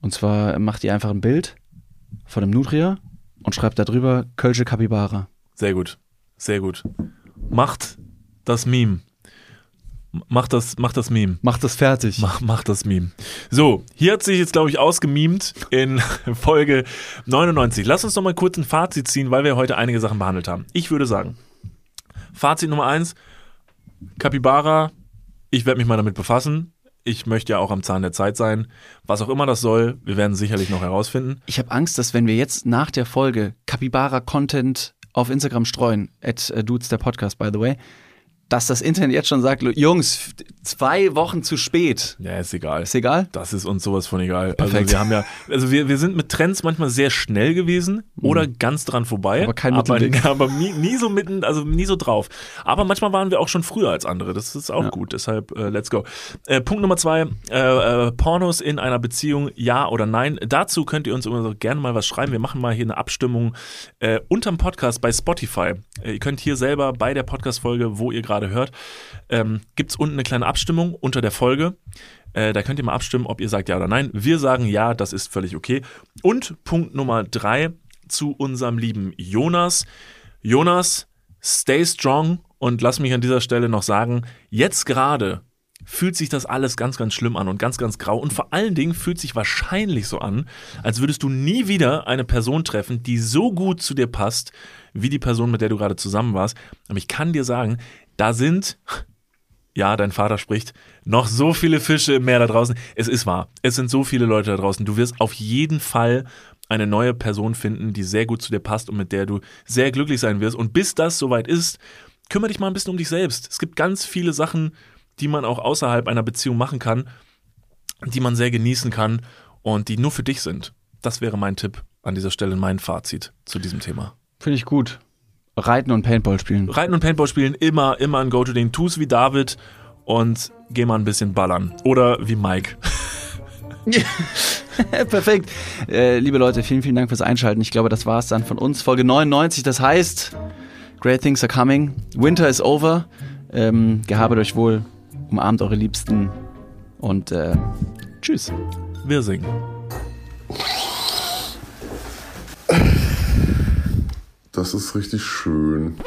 Und zwar macht ihr einfach ein Bild von einem Nutria und schreibt da drüber Kölsche Capybara. Sehr gut. Sehr gut. Macht das Meme. M- Macht das, macht das Meme. Macht das fertig. Mach, mach das Meme. So, hier hat sich jetzt, glaube ich, ausgemimt in Folge 99. Lass uns noch mal kurz ein Fazit ziehen, weil wir heute einige Sachen behandelt haben. Ich würde sagen, Fazit Nummer eins, Capybara, ich werde mich mal damit befassen. Ich möchte ja auch am Zahn der Zeit sein. Was auch immer das soll, wir werden sicherlich noch herausfinden. Ich habe Angst, dass wenn wir jetzt nach der Folge Capybara-Content auf Instagram streuen, at äh, Dudes der Podcast, by the way, dass das Internet jetzt schon sagt, Jungs, zwei Wochen zu spät. Ja, ist egal. Ist egal? Das ist uns sowas von egal. Perfekt. Also wir haben ja, also wir, wir sind mit Trends manchmal sehr schnell gewesen oder ganz dran vorbei. Mhm. Aber kein aber, aber nie, nie so mitten, also nie so drauf. Aber manchmal waren wir auch schon früher als andere. Das ist auch Ja. gut. Deshalb äh, let's go. Äh, Punkt Nummer zwei: äh, äh, Pornos in einer Beziehung, ja oder nein? Dazu könnt ihr uns immer so gerne mal was schreiben. Wir machen mal hier eine Abstimmung äh, unterm Podcast bei Spotify. Äh, ihr könnt hier selber bei der Podcast-Folge, wo ihr gerade hört, ähm, gibt es unten eine kleine Abstimmung unter der Folge. Äh, da könnt ihr mal abstimmen, ob ihr sagt ja oder nein. Wir sagen ja, das ist völlig okay. Und Punkt Nummer drei zu unserem lieben Jonas. Jonas, stay strong und lass mich an dieser Stelle noch sagen, jetzt gerade fühlt sich das alles ganz, ganz schlimm an und ganz, ganz grau. Und vor allen Dingen fühlt sich wahrscheinlich so an, als würdest du nie wieder eine Person treffen, die so gut zu dir passt, wie die Person, mit der du gerade zusammen warst. Aber ich kann dir sagen, da sind, ja, dein Vater spricht, noch so viele Fische im Meer da draußen. Es ist wahr. Es sind so viele Leute da draußen. Du wirst auf jeden Fall eine neue Person finden, die sehr gut zu dir passt und mit der du sehr glücklich sein wirst. Und bis das soweit ist, kümmere dich mal ein bisschen um dich selbst. Es gibt ganz viele Sachen, die man auch außerhalb einer Beziehung machen kann, die man sehr genießen kann und die nur für dich sind. Das wäre mein Tipp an dieser Stelle, mein Fazit zu diesem Thema. Finde ich gut. Reiten und Paintball spielen. Reiten und Paintball spielen immer, immer ein Go-To-Ding. Tu's wie David und geh mal ein bisschen ballern. Oder wie Mike. Perfekt. Äh, liebe Leute, vielen, vielen Dank fürs Einschalten. Ich glaube, das war es dann von uns. Folge 99, das heißt, Great Things are coming. Winter is over. Ähm, gehabet euch wohl. Umarmt eure Liebsten. Und äh, tschüss. Wir singen. Das ist richtig schön.